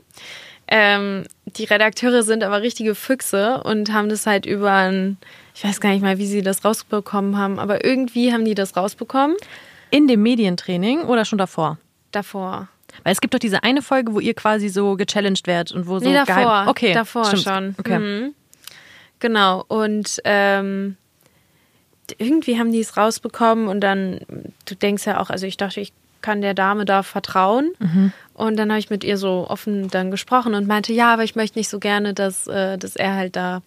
Ähm, die Redakteure sind aber richtige Füchse und haben das halt über ein, ich weiß gar nicht mal, wie sie das rausbekommen haben, aber irgendwie haben die das rausbekommen In dem Medientraining oder schon davor? davor. Weil es gibt doch diese eine Folge, wo ihr quasi so gechallenged werdet und wo so nee, davor. geheim... Okay, davor stimmt. schon. Okay. Mhm. Genau. Und ähm, irgendwie haben die es rausbekommen und dann, du denkst ja auch, also ich dachte, ich kann der Dame da vertrauen. Mhm. Und dann habe ich mit ihr so offen dann gesprochen und meinte, ja, aber ich möchte nicht so gerne, dass, äh, dass er halt da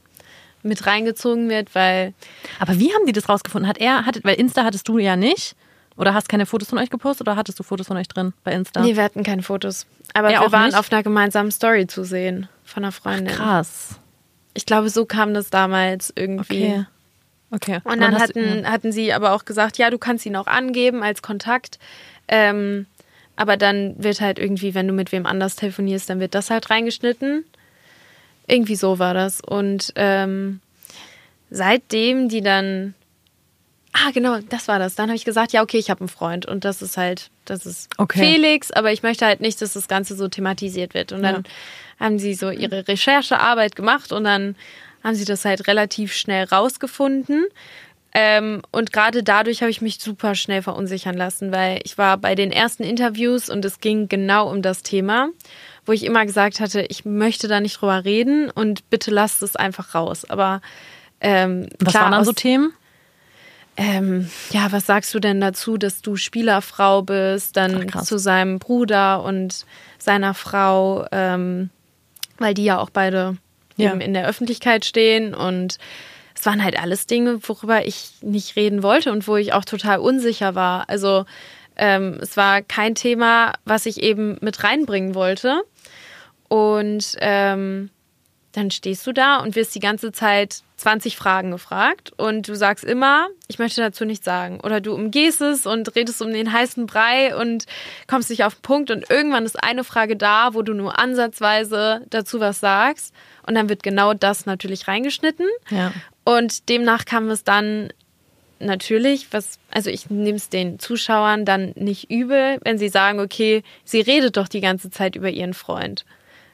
mit reingezogen wird, weil Aber wie haben die das rausgefunden? Hat er, hat, weil Insta hattest du ja nicht? Oder hast keine Fotos von euch gepostet oder hattest du Fotos von euch drin bei Insta? nee, wir hatten keine Fotos. Aber Er wir waren nicht? auf einer gemeinsamen Story zu sehen von einer Freundin. Krass. Ich glaube, so kam das damals irgendwie. Okay. Okay. Und dann hast du- hatten, hatten sie aber auch gesagt, ja, du kannst ihn auch angeben als Kontakt. Ähm, aber dann wird halt irgendwie, wenn du mit wem anders telefonierst, dann wird das halt reingeschnitten. Irgendwie so war das. Und ähm, seitdem die dann. Ah, genau, das war das. Dann habe ich gesagt, ja, okay, ich habe einen Freund. Und das ist halt, das ist Okay. Felix, aber ich möchte halt nicht, dass das Ganze so thematisiert wird. Und dann Ja. haben sie so ihre Recherchearbeit gemacht und dann haben sie das halt relativ schnell rausgefunden. Ähm, und gerade dadurch habe ich mich super schnell verunsichern lassen, weil ich war bei den ersten Interviews und es ging genau um das Thema, wo ich immer gesagt hatte, ich möchte da nicht drüber reden und bitte lasst es einfach raus. Aber ähm, Was klar, waren dann so Themen? Ähm, ja, was sagst du denn dazu, dass du Spielerfrau bist, dann Ach, zu seinem Bruder und seiner Frau, ähm, weil die ja auch beide Ja. eben in der Öffentlichkeit stehen und es waren halt alles Dinge, worüber ich nicht reden wollte und wo ich auch total unsicher war. Also ähm, es war kein Thema, was ich eben mit reinbringen wollte. Und ähm, dann stehst du da und wirst die ganze Zeit 20 Fragen gefragt und du sagst immer, ich möchte dazu nichts sagen. Oder du umgehst es und redest um den heißen Brei und kommst nicht auf den Punkt und irgendwann ist eine Frage da, wo du nur ansatzweise dazu was sagst und dann wird genau das natürlich reingeschnitten. Ja. Und demnach kam es dann natürlich, was, also ich nehme es den Zuschauern dann nicht übel, wenn sie sagen, okay, sie redet doch die ganze Zeit über ihren Freund.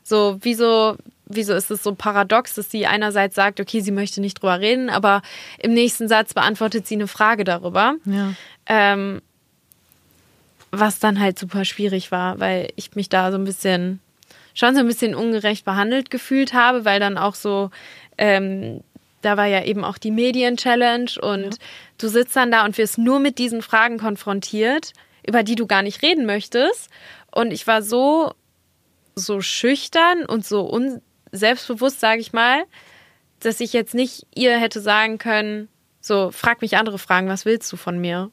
So, wieso, wieso ist es so paradox, dass sie einerseits sagt, okay, sie möchte nicht drüber reden, aber im nächsten Satz beantwortet sie eine Frage darüber. Ja. Ähm, was dann halt super schwierig war, weil ich mich da so ein bisschen, schon so ein bisschen ungerecht behandelt gefühlt habe, weil dann auch so, ähm, da war ja eben auch die Medien-Challenge und du sitzt dann da und wirst nur mit diesen Fragen konfrontiert, über die du gar nicht reden möchtest. Und ich war so, so schüchtern und so unselbstbewusst, sage ich mal, dass ich jetzt nicht ihr hätte sagen können, so, frag mich andere Fragen, was willst du von mir?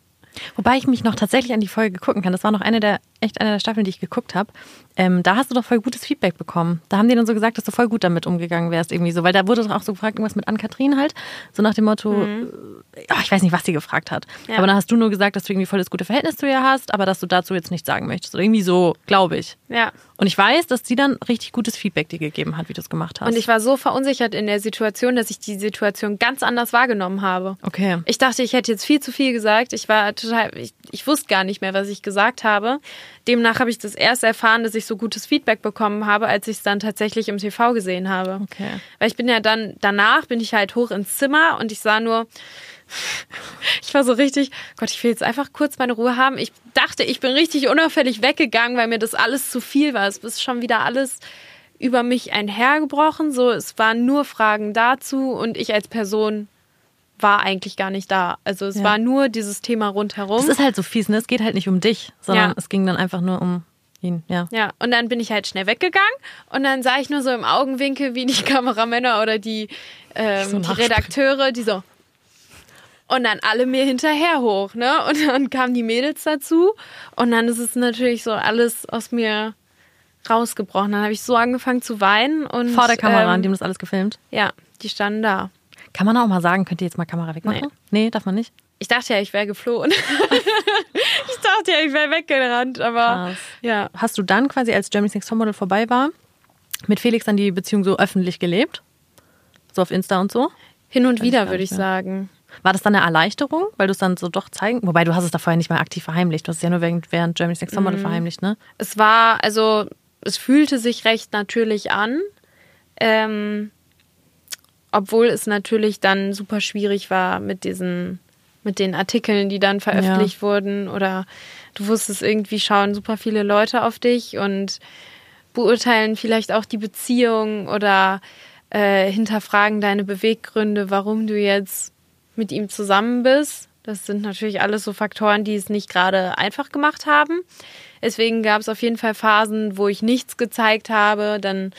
Wobei ich mich noch tatsächlich an die Folge gucken kann. Das war noch eine der, echt eine der Staffeln, die ich geguckt habe. Ähm, da hast du doch voll gutes Feedback bekommen. Da haben die dann so gesagt, dass du voll gut damit umgegangen wärst, irgendwie so. Weil da wurde doch auch so gefragt, irgendwas mit Ann-Kathrin halt. So nach dem Motto, mhm. oh, ich weiß nicht, was sie gefragt hat. Ja. Aber dann hast du nur gesagt, dass du irgendwie voll das gute Verhältnis zu ihr hast, aber dass du dazu jetzt nichts sagen möchtest. Oder irgendwie so, glaube ich. Ja. Und ich weiß, dass sie dann richtig gutes Feedback dir gegeben hat, wie du es gemacht hast. Und ich war so verunsichert in der Situation, dass ich die Situation ganz anders wahrgenommen habe. Okay. Ich dachte, ich hätte jetzt viel zu viel gesagt. Ich war total, ich, ich wusste gar nicht mehr, was ich gesagt habe. Demnach habe ich das erst erfahren, dass ich so gutes Feedback bekommen habe, als ich es dann tatsächlich im TV gesehen habe. Okay. Weil ich bin ja dann, danach bin ich halt hoch ins Zimmer und ich sah nur, ich war so richtig, Gott, ich will jetzt einfach kurz meine Ruhe haben. Ich dachte, ich bin richtig unauffällig weggegangen, weil mir das alles zu viel war. Es ist schon wieder alles über mich einhergebrochen. So, es waren nur Fragen dazu und ich als Person war eigentlich gar nicht da. Also es ja. war nur dieses Thema rundherum. Es ist halt so fies, ne? Es geht halt nicht um dich, sondern ja. es ging dann einfach nur um ihn, ja. Ja, und dann bin ich halt schnell weggegangen und dann sah ich nur so im Augenwinkel, wie die Kameramänner oder die, ähm, so die Redakteure, die so. Und dann alle mir hinterher hoch, ne? Und dann kamen die Mädels dazu und dann ist es natürlich so alles aus mir rausgebrochen. Dann habe ich so angefangen zu weinen und. Vor der Kamera, ähm, die haben das alles gefilmt? Ja, die standen da. Kann man auch mal sagen, könnt ihr jetzt mal Kamera wegmachen? Nee, nee darf man nicht? Ich dachte ja, ich wäre geflohen. ich dachte ja, ich wäre weggerannt, aber Krass. ja. Hast du dann quasi, als Germany's Next Topmodel vorbei war, mit Felix dann die Beziehung so öffentlich gelebt? So auf Insta und so? Hin und wieder, würde ich sagen. War das dann eine Erleichterung, weil du es dann so doch zeigen? Wobei du hast es da vorher nicht mal aktiv verheimlicht. Du hast es ja nur während, während Germany's Next Topmodel mhm. verheimlicht, ne? Es war, also es fühlte sich recht natürlich an. Ähm, obwohl es natürlich dann super schwierig war mit diesen, mit den Artikeln, die dann veröffentlicht ja. wurden. Oder du wusstest irgendwie, schauen super viele Leute auf dich und beurteilen vielleicht auch die Beziehung oder äh, hinterfragen deine Beweggründe, warum du jetzt mit ihm zusammen bist. Das sind natürlich alles so Faktoren, die es nicht gerade einfach gemacht haben. Deswegen gab es auf jeden Fall Phasen, wo ich nichts gezeigt habe. Dann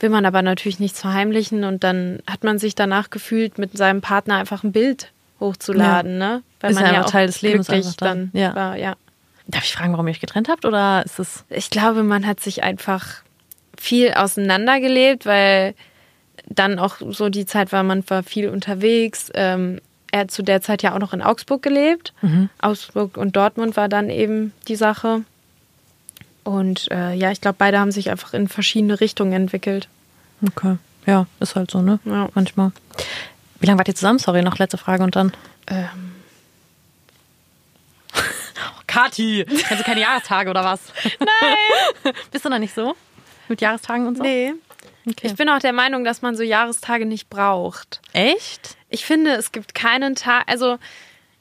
will man aber natürlich nichts verheimlichen und dann hat man sich danach gefühlt, mit seinem Partner einfach ein Bild hochzuladen, ja. ne? Weil ist man ja auch Teil des Lebens glücklich dann, dann ja. war, ja. Darf ich fragen, warum ihr euch getrennt habt oder ist es? Ich glaube, man hat sich einfach viel auseinandergelebt, weil dann auch so die Zeit war, man war viel unterwegs. Ähm, er hat zu der Zeit ja auch noch in Augsburg gelebt. Mhm. Augsburg und Dortmund war dann eben die Sache. Und äh, ja, ich glaube, beide haben sich einfach in verschiedene Richtungen entwickelt. Okay. Ja, ist halt so, ne? Ja. Manchmal. Wie lange wart ihr zusammen? Sorry, noch letzte Frage und dann. Ähm. oh, Kati, kennst du keine Jahrestage oder was? Nein! Bist du noch nicht so? Mit Jahrestagen und so? Nee. Okay. Ich bin auch der Meinung, dass man so Jahrestage nicht braucht. Echt? Ich finde, es gibt keinen Tag, also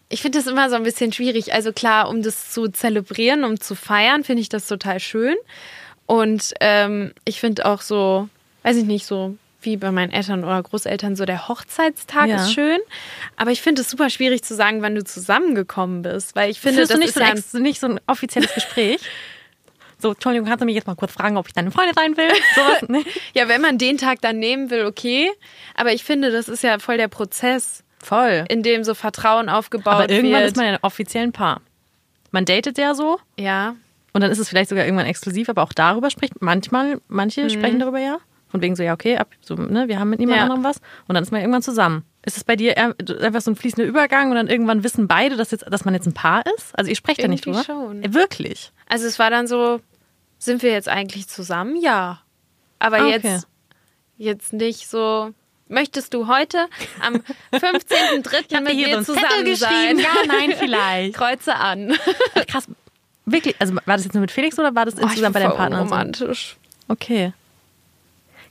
ich finde das immer so ein bisschen schwierig. Also klar, um das zu zelebrieren, um zu feiern, finde ich das total schön. Und ähm, ich finde auch so, weiß ich nicht, so wie bei meinen Eltern oder Großeltern, so der Hochzeitstag ja. ist schön. Aber ich finde es super schwierig zu sagen, wann du zusammengekommen bist. Weil ich finde, Findest das du nicht, ist so ein, nicht so ein offizielles Gespräch. So, Entschuldigung, kannst du mich jetzt mal kurz fragen, ob ich deine Freundin sein will? Sowas, ne? ja, wenn man den Tag dann nehmen will, okay. Aber ich finde, das ist ja voll der Prozess. Voll. In dem so Vertrauen aufgebaut wird. Aber irgendwann wird. ist man ja offiziell ein Paar. Man datet ja so. Ja. Und dann ist es vielleicht sogar irgendwann exklusiv, aber auch darüber spricht manchmal, manche mhm. sprechen darüber ja. Von wegen so, ja, okay, ab, so, ne, wir haben mit niemand ja. anderem was. Und dann ist man irgendwann zusammen. Ist es bei dir einfach so ein fließender Übergang und dann irgendwann wissen beide, dass, jetzt, dass man jetzt ein Paar ist? Also ihr sprecht Irgendwie ja nicht drüber? schon. Wirklich? Also es war dann so, sind wir jetzt eigentlich zusammen? Ja. Aber ah, okay. jetzt, jetzt nicht so, möchtest du heute am 15.03. mit mir so zusammen sein? Ja, nein, vielleicht. Kreuze an. Krass. Wirklich, also war das jetzt nur mit Felix oder war das oh, insgesamt bei deinem Partner? romantisch. So? Okay.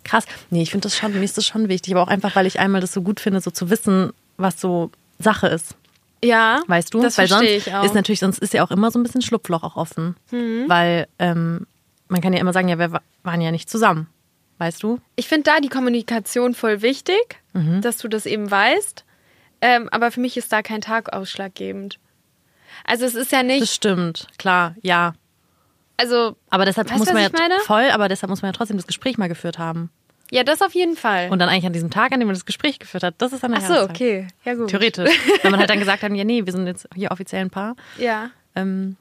Krass. Nee, ich finde das schon, mir ist das schon wichtig, aber auch einfach, weil ich einmal das so gut finde, so zu wissen, was so Sache ist. Ja, weißt du? Das weil sonst ich auch. ist natürlich, sonst ist ja auch immer so ein bisschen Schlupfloch auch offen. Mhm. Weil ähm, man kann ja immer sagen, ja, wir waren ja nicht zusammen. Weißt du? Ich finde da die Kommunikation voll wichtig, mhm. dass du das eben weißt. Ähm, aber für mich ist da kein Tag ausschlaggebend. Also es ist ja nicht. Das stimmt, klar, ja. Also. Aber deshalb muss man ja voll, aber deshalb muss man ja trotzdem das Gespräch mal geführt haben. Ja, das auf jeden Fall. Und dann eigentlich an diesem Tag, an dem man das Gespräch geführt hat, das ist dann der Ach so, Jahrestag. okay. Ja, gut. Theoretisch. Wenn man halt dann gesagt hat, ja, nee, wir sind jetzt hier offiziell ein Paar. Ja. Ähm,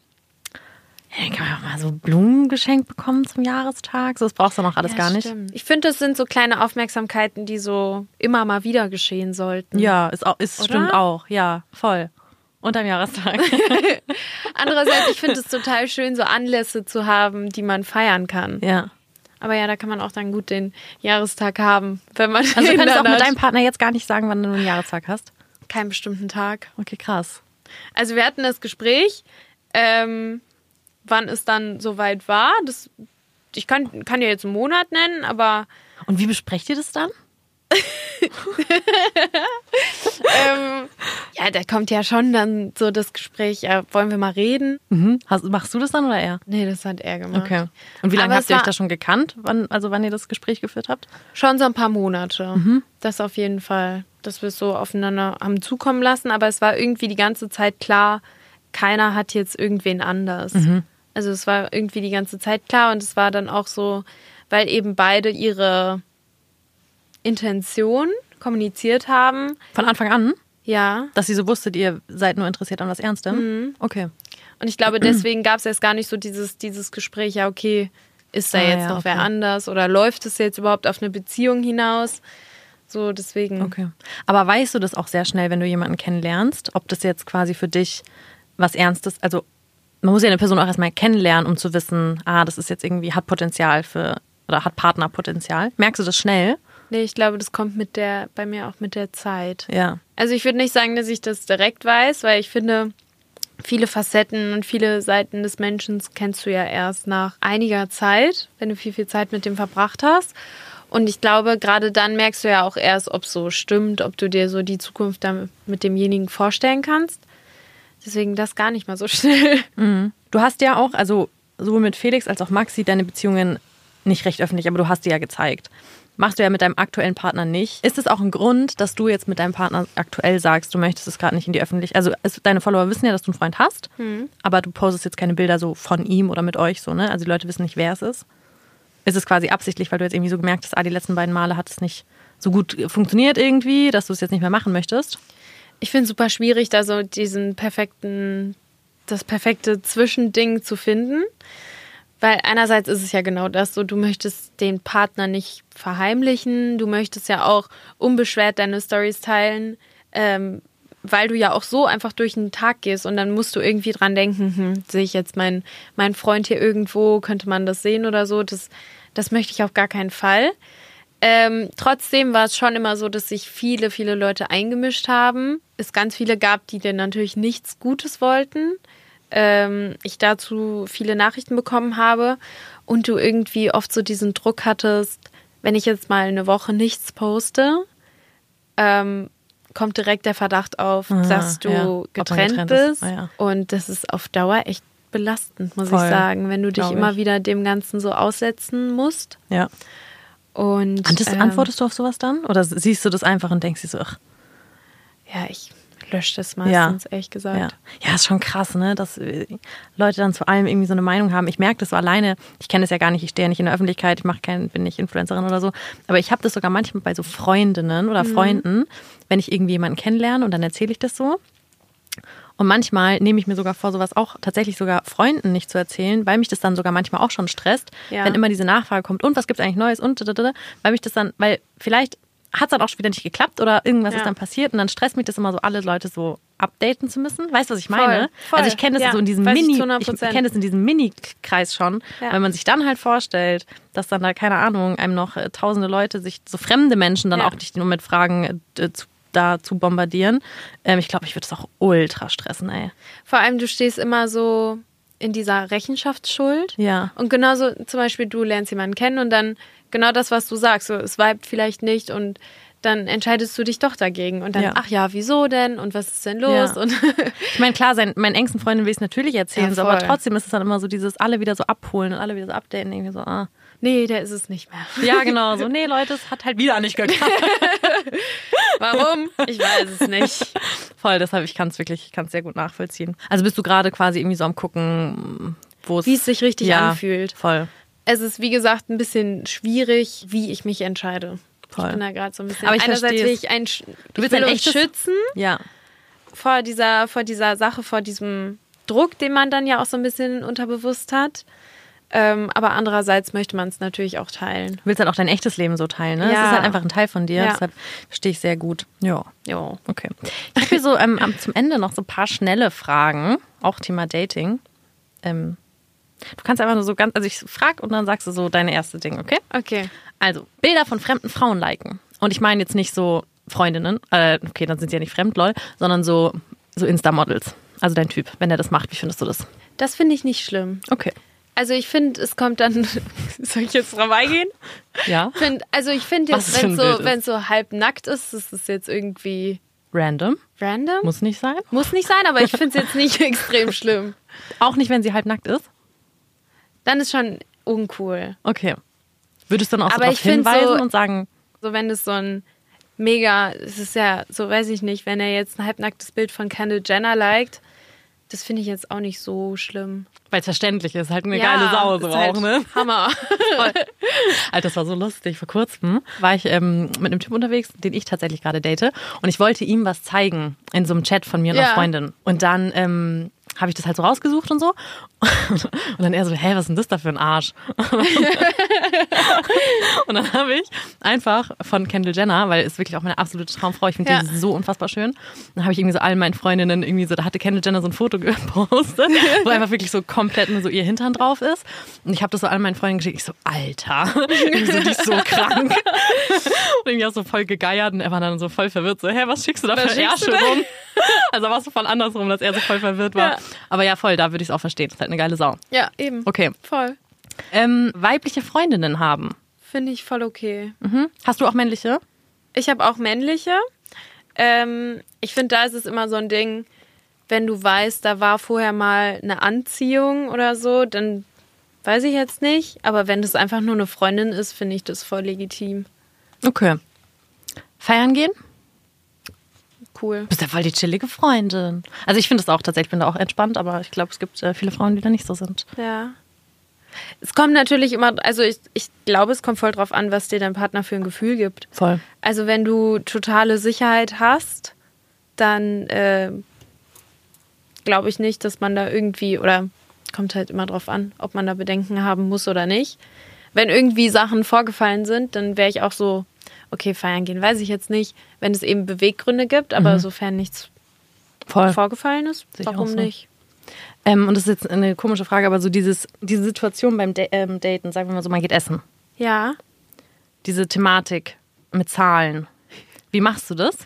kann man auch mal so Blumen geschenkt bekommen zum Jahrestag. So, das brauchst du noch alles ja, gar nicht. Stimmt. Ich finde, das sind so kleine Aufmerksamkeiten, die so immer mal wieder geschehen sollten. Ja, ist, auch, ist Oder? stimmt auch. Ja, voll. Unterm Jahrestag. Andererseits, ich finde es total schön, so Anlässe zu haben, die man feiern kann. ja. Aber ja, da kann man auch dann gut den Jahrestag haben, wenn man Also du könntest auch mit deinem Partner jetzt gar nicht sagen, wann du einen Jahrestag hast. keinen bestimmten Tag. Okay, krass. Also wir hatten das Gespräch, ähm, wann es dann soweit war. Das, ich kann, kann ja jetzt einen Monat nennen, aber Und wie besprecht ihr das dann? ähm, ja, da kommt ja schon dann so das Gespräch, ja, wollen wir mal reden? Mhm. Hast, machst du das dann oder er? Nee, das hat er gemacht. Okay. Und wie lange Aber habt ihr euch da schon gekannt? Wann, also wann ihr das Gespräch geführt habt? Schon so ein paar Monate. Mhm. Das auf jeden Fall. Dass wir es so aufeinander haben zukommen lassen. Aber es war irgendwie die ganze Zeit klar, keiner hat jetzt irgendwen anders. Mhm. Also es war irgendwie die ganze Zeit klar und es war dann auch so, weil eben beide ihre Intention kommuniziert haben. Von Anfang an? Ja. Dass sie so wusstet, ihr seid nur interessiert an was Ernstem? Mhm. Okay. Und ich glaube, deswegen gab es erst gar nicht so dieses, dieses Gespräch, ja, okay, ist da Ah, jetzt ja, noch okay. wer anders oder läuft es jetzt überhaupt auf eine Beziehung hinaus? So, deswegen. Okay. Aber weißt du das auch sehr schnell, wenn du jemanden kennenlernst, ob das jetzt quasi für dich was Ernstes, also man muss ja eine Person auch erstmal kennenlernen, um zu wissen, ah, das ist jetzt irgendwie, hat Potenzial für, oder hat Partnerpotenzial. Merkst du das schnell? Nee, ich glaube, das kommt mit der, bei mir auch mit der Zeit. Ja. Also ich würde nicht sagen, dass ich das direkt weiß, weil ich finde, viele Facetten und viele Seiten des Menschen kennst du ja erst nach einiger Zeit, wenn du viel, viel Zeit mit dem verbracht hast. Und ich glaube, gerade dann merkst du ja auch erst, ob es so stimmt, ob du dir so die Zukunft dann mit demjenigen vorstellen kannst. Deswegen das gar nicht mal so schnell. Du hast ja auch, also sowohl mit Felix als auch Maxi, deine Beziehungen nicht recht öffentlich, aber du hast die ja gezeigt. Machst du ja mit deinem aktuellen Partner nicht. Ist es auch ein Grund, dass du jetzt mit deinem Partner aktuell sagst, du möchtest es gerade nicht in die Öffentlichkeit? Also es, deine Follower wissen ja, dass du einen Freund hast, aber du postest jetzt keine Bilder so von ihm oder mit euch so, ne? Also die Leute wissen nicht, wer es ist. Ist es quasi absichtlich, weil du jetzt irgendwie so gemerkt hast, ah, die letzten beiden Male hat es nicht so gut funktioniert irgendwie, dass du es jetzt nicht mehr machen möchtest? Ich finde es super schwierig, da so diesen perfekten, das perfekte Zwischending zu finden. Weil einerseits ist es ja genau das, so du möchtest den Partner nicht verheimlichen, du möchtest ja auch unbeschwert deine Stories teilen, ähm, weil du ja auch so einfach durch den Tag gehst und dann musst du irgendwie dran denken, hm, sehe ich jetzt meinen mein Freund hier irgendwo, könnte man das sehen oder so. Das, das möchte ich auf gar keinen Fall. Ähm, trotzdem war es schon immer so, dass sich viele, viele Leute eingemischt haben. Es ganz viele gab, die dir natürlich nichts Gutes wollten. Ähm, ich dazu viele Nachrichten bekommen habe und du irgendwie oft so diesen Druck hattest, wenn ich jetzt mal eine Woche nichts poste, ähm, kommt direkt der Verdacht auf, Ah, dass du ja, getrennt, getrennt ist. bist. Ah, ja. Und das ist auf Dauer echt belastend, muss Voll, ich sagen, wenn du dich immer wieder dem Ganzen so aussetzen musst. Ja. Und Antist, ähm, antwortest du auf sowas dann? Oder siehst du das einfach und denkst dir so, ach, Ja, ich lösche das meistens, ehrlich gesagt. Ja. ja, ist schon krass, ne? Dass äh, Leute dann zu allem irgendwie so eine Meinung haben. Ich merke das so alleine, ich kenne das ja gar nicht, ich stehe ja nicht in der Öffentlichkeit, ich mache kein, bin nicht Influencerin oder so. Aber ich habe das sogar manchmal bei so Freundinnen oder Freunden, wenn ich irgendwie jemanden kennenlerne und dann erzähle ich das so. Und manchmal nehme ich mir sogar vor, sowas auch tatsächlich sogar Freunden nicht zu erzählen, weil mich das dann sogar manchmal auch schon stresst, Ja. wenn immer diese Nachfrage kommt, und was gibt's eigentlich Neues und weil mich das dann, weil vielleicht hat es dann auch schon wieder nicht geklappt oder irgendwas Ja. ist dann passiert und dann stresst mich das immer so, alle Leute so updaten zu müssen. Weißt du, was ich meine? voll. Also ich kenne das Ja, so in diesem ich Mini, ich 100%. kenne das in diesem Mini-Kreis schon, Ja. weil man sich dann halt vorstellt, dass dann da, keine Ahnung, einem noch äh, tausende Leute sich, so fremde Menschen dann auch nicht nur mit Fragen äh, zu, da zu bombardieren. Ähm, ich glaube, ich würde es auch ultra stressen, ey. Vor allem, du stehst immer so in dieser Rechenschaftsschuld. Ja. Und genauso, zum Beispiel, du lernst jemanden kennen und dann genau das, was du sagst, so, es vibet vielleicht nicht und dann entscheidest du dich doch dagegen. Und dann, Ja. ach ja, wieso denn? Und was ist denn los? Ja. Und Ich meine, klar, sein, meinen engsten Freunden will ich es natürlich erzählen, Ja, so, aber trotzdem ist es dann immer so dieses alle wieder so abholen und alle wieder so updaten, irgendwie so, ah. Nee, der ist es nicht mehr. Ja, genau, so, nee, Leute, es hat halt wieder nicht geklappt. Warum? Ich weiß es nicht. Voll, deshalb, ich kann es wirklich, ich kann es sehr gut nachvollziehen. Also bist du gerade quasi irgendwie so am gucken, wo es... Wie es sich richtig ja, anfühlt. Voll. es ist, wie gesagt, ein bisschen schwierig, wie ich mich entscheide. Voll. Ich bin da gerade so ein bisschen. Aber ich Einerseits will ich ein, Du willst will ein echtes- schützen Ja. vor dieser, vor dieser Sache, vor diesem Druck, den man dann ja auch so ein bisschen unterbewusst hat. Ähm, aber andererseits möchte man es natürlich auch teilen. Du willst halt auch dein echtes Leben so teilen, ne? Das Ja. ist halt einfach ein Teil von dir. Ja. Deshalb verstehe ich sehr gut. Ja. Jo. Okay. Ich habe hier so ähm, am- zum Ende noch so ein paar schnelle Fragen, auch Thema Dating. Ähm, du kannst einfach nur so ganz, also ich frag und dann sagst du so deine erste Ding, okay? Okay. Also, Bilder von fremden Frauen liken. Und ich meine jetzt nicht so Freundinnen, äh, okay, dann sind sie ja nicht fremd, lol, sondern so, so Insta-Models. Also dein Typ, wenn er das macht, wie findest du das? Das finde ich nicht schlimm. Okay. Also ich finde, es kommt dann. Soll ich jetzt drauf eingehen? Ja. Find, also ich finde jetzt, wenn so, wenn so halb nackt ist, ist es jetzt irgendwie Random. random. Muss nicht sein. Muss nicht sein, aber ich finde es jetzt nicht extrem schlimm. Auch nicht, wenn sie halb nackt ist. Dann ist schon uncool. Okay. Würdest du dann auch so Aber darauf ich find hinweisen so- und sagen, So, wenn es so ein mega, es ist ja, so weiß ich nicht, wenn er jetzt ein halbnacktes Bild von Kendall Jenner liked, das finde ich jetzt auch nicht so schlimm. weil es verständlich ist, halt eine geile Sau so halt auch, ne? Hammer. Alter, das war so lustig. Vor kurzem war ich ähm, mit einem Typ unterwegs, den ich tatsächlich gerade date. Und ich wollte ihm was zeigen in so einem Chat von mir und einer Ja. Freundin. Und dann ähm, habe ich das halt so rausgesucht und so. Und dann er so, hä, was ist denn das da für ein Arsch? und dann habe ich einfach von Kendall Jenner, weil ist wirklich auch meine absolute Traumfrau, ich finde Ja. die so unfassbar schön. Dann habe ich irgendwie so allen meinen Freundinnen irgendwie so, da hatte Kendall Jenner so ein Foto gepostet, wo einfach wirklich so komplett nur so ihr Hintern drauf ist. Und ich habe das so allen meinen Freunden geschickt. Ich so, Alter, irgendwie so, die ist so krank. Und irgendwie auch so voll gegeiert und er war dann so voll verwirrt, so, hä, was schickst du da Was für Ärsche rum? Also war es so voll andersrum, dass er so voll verwirrt war. Ja. Aber ja, voll, da würde ich es auch verstehen. Das ist halt eine geile Sau. ja, eben. Okay. Voll. Ähm, weibliche Freundinnen haben. Finde ich voll okay. Mhm. Hast du auch männliche? Ich habe auch männliche. Ähm, ich finde, da ist es immer so ein Ding, wenn du weißt, da war vorher mal eine Anziehung oder so, dann weiß ich jetzt nicht. Aber wenn das einfach nur eine Freundin ist, finde ich das voll legitim. Okay. Feiern gehen? Cool. Du bist ja voll die chillige Freundin. Also ich finde es auch tatsächlich, ich bin da auch entspannt, aber ich glaube, es gibt äh, viele Frauen, die da nicht so sind. Ja. Es kommt natürlich immer, also ich, ich glaube, es kommt voll drauf an, was dir dein Partner für ein Gefühl gibt. Voll. Also wenn du totale Sicherheit hast, dann äh, glaube ich nicht, dass man da irgendwie, oder kommt halt immer drauf an, ob man da Bedenken haben muss oder nicht. Wenn irgendwie Sachen vorgefallen sind, dann wäre ich auch so, okay, feiern gehen, weiß ich jetzt nicht, wenn es eben Beweggründe gibt, aber sofern nichts Voll. vorgefallen ist, Sehe warum so. nicht? Ähm, und das ist jetzt eine komische Frage, aber so dieses, diese Situation beim Da- ähm, Daten, sagen wir mal so, man geht essen. Ja. Diese Thematik mit Zahlen. Wie machst du das?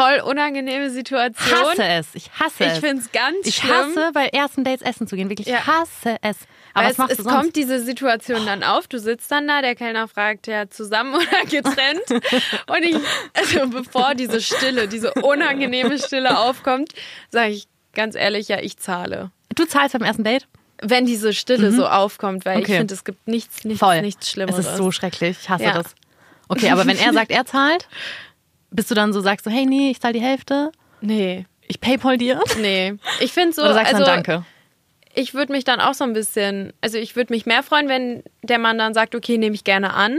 Voll unangenehme Situation. Hasse es. Ich hasse Ich es. finde es ganz Ich schlimm. hasse bei ersten Dates essen zu gehen. Wirklich, ich Ja. hasse es. Aber Weil was machst es, du es sonst? kommt diese Situation dann auf, du sitzt dann da, der Kellner fragt ja zusammen oder getrennt. Und ich, also bevor diese Stille, diese unangenehme Stille aufkommt, sage ich ganz ehrlich, ja, ich zahle. du zahlst beim ersten Date? Wenn diese Stille so aufkommt, weil ich Okay. finde, es gibt nichts, nichts, Voll. nichts Schlimmeres. Es ist so schrecklich. Ich hasse Ja. das. Okay, aber wenn er sagt, er zahlt, bist du dann so, sagst du, hey, nee, ich zahle die Hälfte, nee, ich paypal dir? nee. Ich finde so, Oder sagst also, dann Danke? ich würde mich dann auch so ein bisschen, also ich würde mich mehr freuen, wenn der Mann dann sagt, okay, nehme ich gerne an.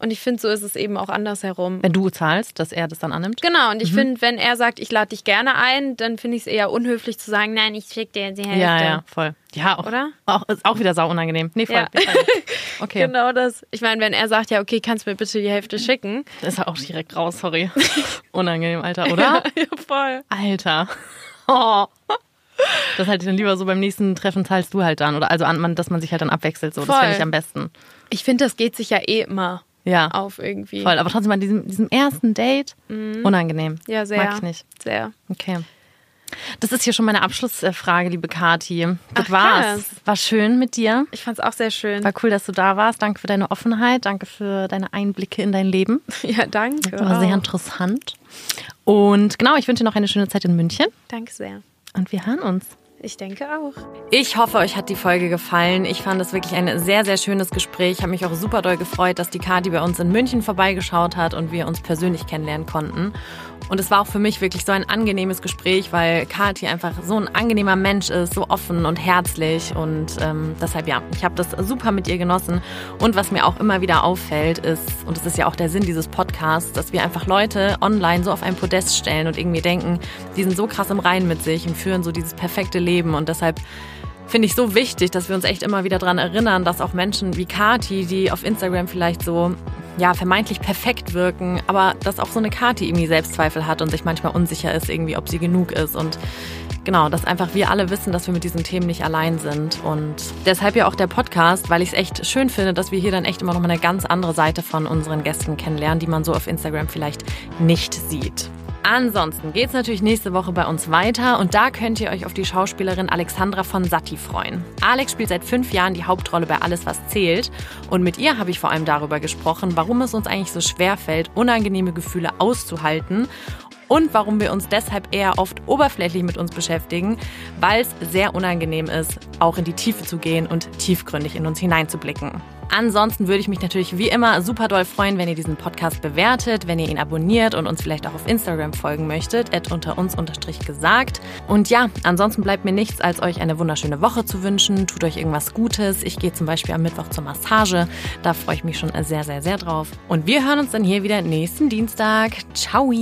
Und ich finde, so ist es eben auch andersherum. Wenn du zahlst, dass er das dann annimmt? Genau, Mhm. und ich finde, wenn er sagt, ich lade dich gerne ein, dann finde ich es eher unhöflich zu sagen, nein, ich schick dir die Hälfte. Ja, ja, voll. Ja, auch, Oder? Auch, ist auch wieder sau unangenehm. Nee, voll. Ja. ich. Okay, Genau das. Ich meine, wenn er sagt, ja, okay, kannst du mir bitte die Hälfte schicken? ist er auch direkt raus, sorry. Unangenehm, Alter, oder? ja, voll. Alter. Oh. Das halt dann lieber so beim nächsten Treffen zahlst du halt dann. Oder also, dass man sich halt dann abwechselt. So. Das Voll. fände ich am besten. Ich finde, das geht sich ja eh immer Ja. auf irgendwie. Voll. Aber trotzdem an diesem, diesem ersten Date unangenehm. Mhm. Ja, sehr. Mag ich nicht. Sehr. Okay. Das ist hier schon meine Abschlussfrage, liebe Kati. Das Ach, war's. krass. War schön mit dir. Ich fand es auch sehr schön. War cool, dass du da warst. Danke für deine Offenheit. Danke für deine Einblicke in dein Leben. Ja, danke. War sehr auch. interessant. Und genau, ich wünsche dir noch eine schöne Zeit in München. Danke sehr. Und wir hören uns. Ich denke auch. Ich hoffe, euch hat die Folge gefallen. Ich fand es wirklich ein sehr, sehr schönes Gespräch. Ich habe mich auch super doll gefreut, dass die Kati bei uns in München vorbeigeschaut hat und wir uns persönlich kennenlernen konnten. Und es war auch für mich wirklich so ein angenehmes Gespräch, weil Kathi einfach so ein angenehmer Mensch ist, so offen und herzlich. Und ähm, deshalb ja, ich habe das super mit ihr genossen. Und was mir auch immer wieder auffällt, ist, und das ist ja auch der Sinn dieses Podcasts, dass wir einfach Leute online so auf ein Podest stellen und irgendwie denken, die sind so krass im Reinen mit sich und führen so dieses perfekte Leben. Und deshalb finde ich so wichtig, dass wir uns echt immer wieder daran erinnern, dass auch Menschen wie Kati, die auf Instagram vielleicht so ja, vermeintlich perfekt wirken, aber dass auch so eine Kati irgendwie Selbstzweifel hat und sich manchmal unsicher ist, irgendwie, ob sie genug ist. Und genau, dass einfach wir alle wissen, dass wir mit diesen Themen nicht allein sind. Und deshalb ja auch der Podcast, weil ich es echt schön finde, dass wir hier dann echt immer noch mal eine ganz andere Seite von unseren Gästen kennenlernen, die man so auf Instagram vielleicht nicht sieht. Ansonsten geht es natürlich nächste Woche bei uns weiter und da könnt ihr euch auf die Schauspielerin Alexandra von Satti freuen. Alex spielt seit fünf Jahren die Hauptrolle bei Alles, was zählt und mit ihr habe ich vor allem darüber gesprochen, warum es uns eigentlich so schwer fällt, unangenehme Gefühle auszuhalten und warum wir uns deshalb eher oft oberflächlich mit uns beschäftigen, weil es sehr unangenehm ist, auch in die Tiefe zu gehen und tiefgründig in uns hineinzublicken. Ansonsten würde ich mich natürlich wie immer super doll freuen, wenn ihr diesen Podcast bewertet, wenn ihr ihn abonniert und uns vielleicht auch auf Instagram folgen möchtet, at unter uns gesagt. Und ja, ansonsten bleibt mir nichts, als euch eine wunderschöne Woche zu wünschen. Tut euch irgendwas Gutes. Ich gehe zum Beispiel am Mittwoch zur Massage. Da freue ich mich schon sehr, sehr, sehr drauf. Und wir hören uns dann hier wieder nächsten Dienstag. Ciao!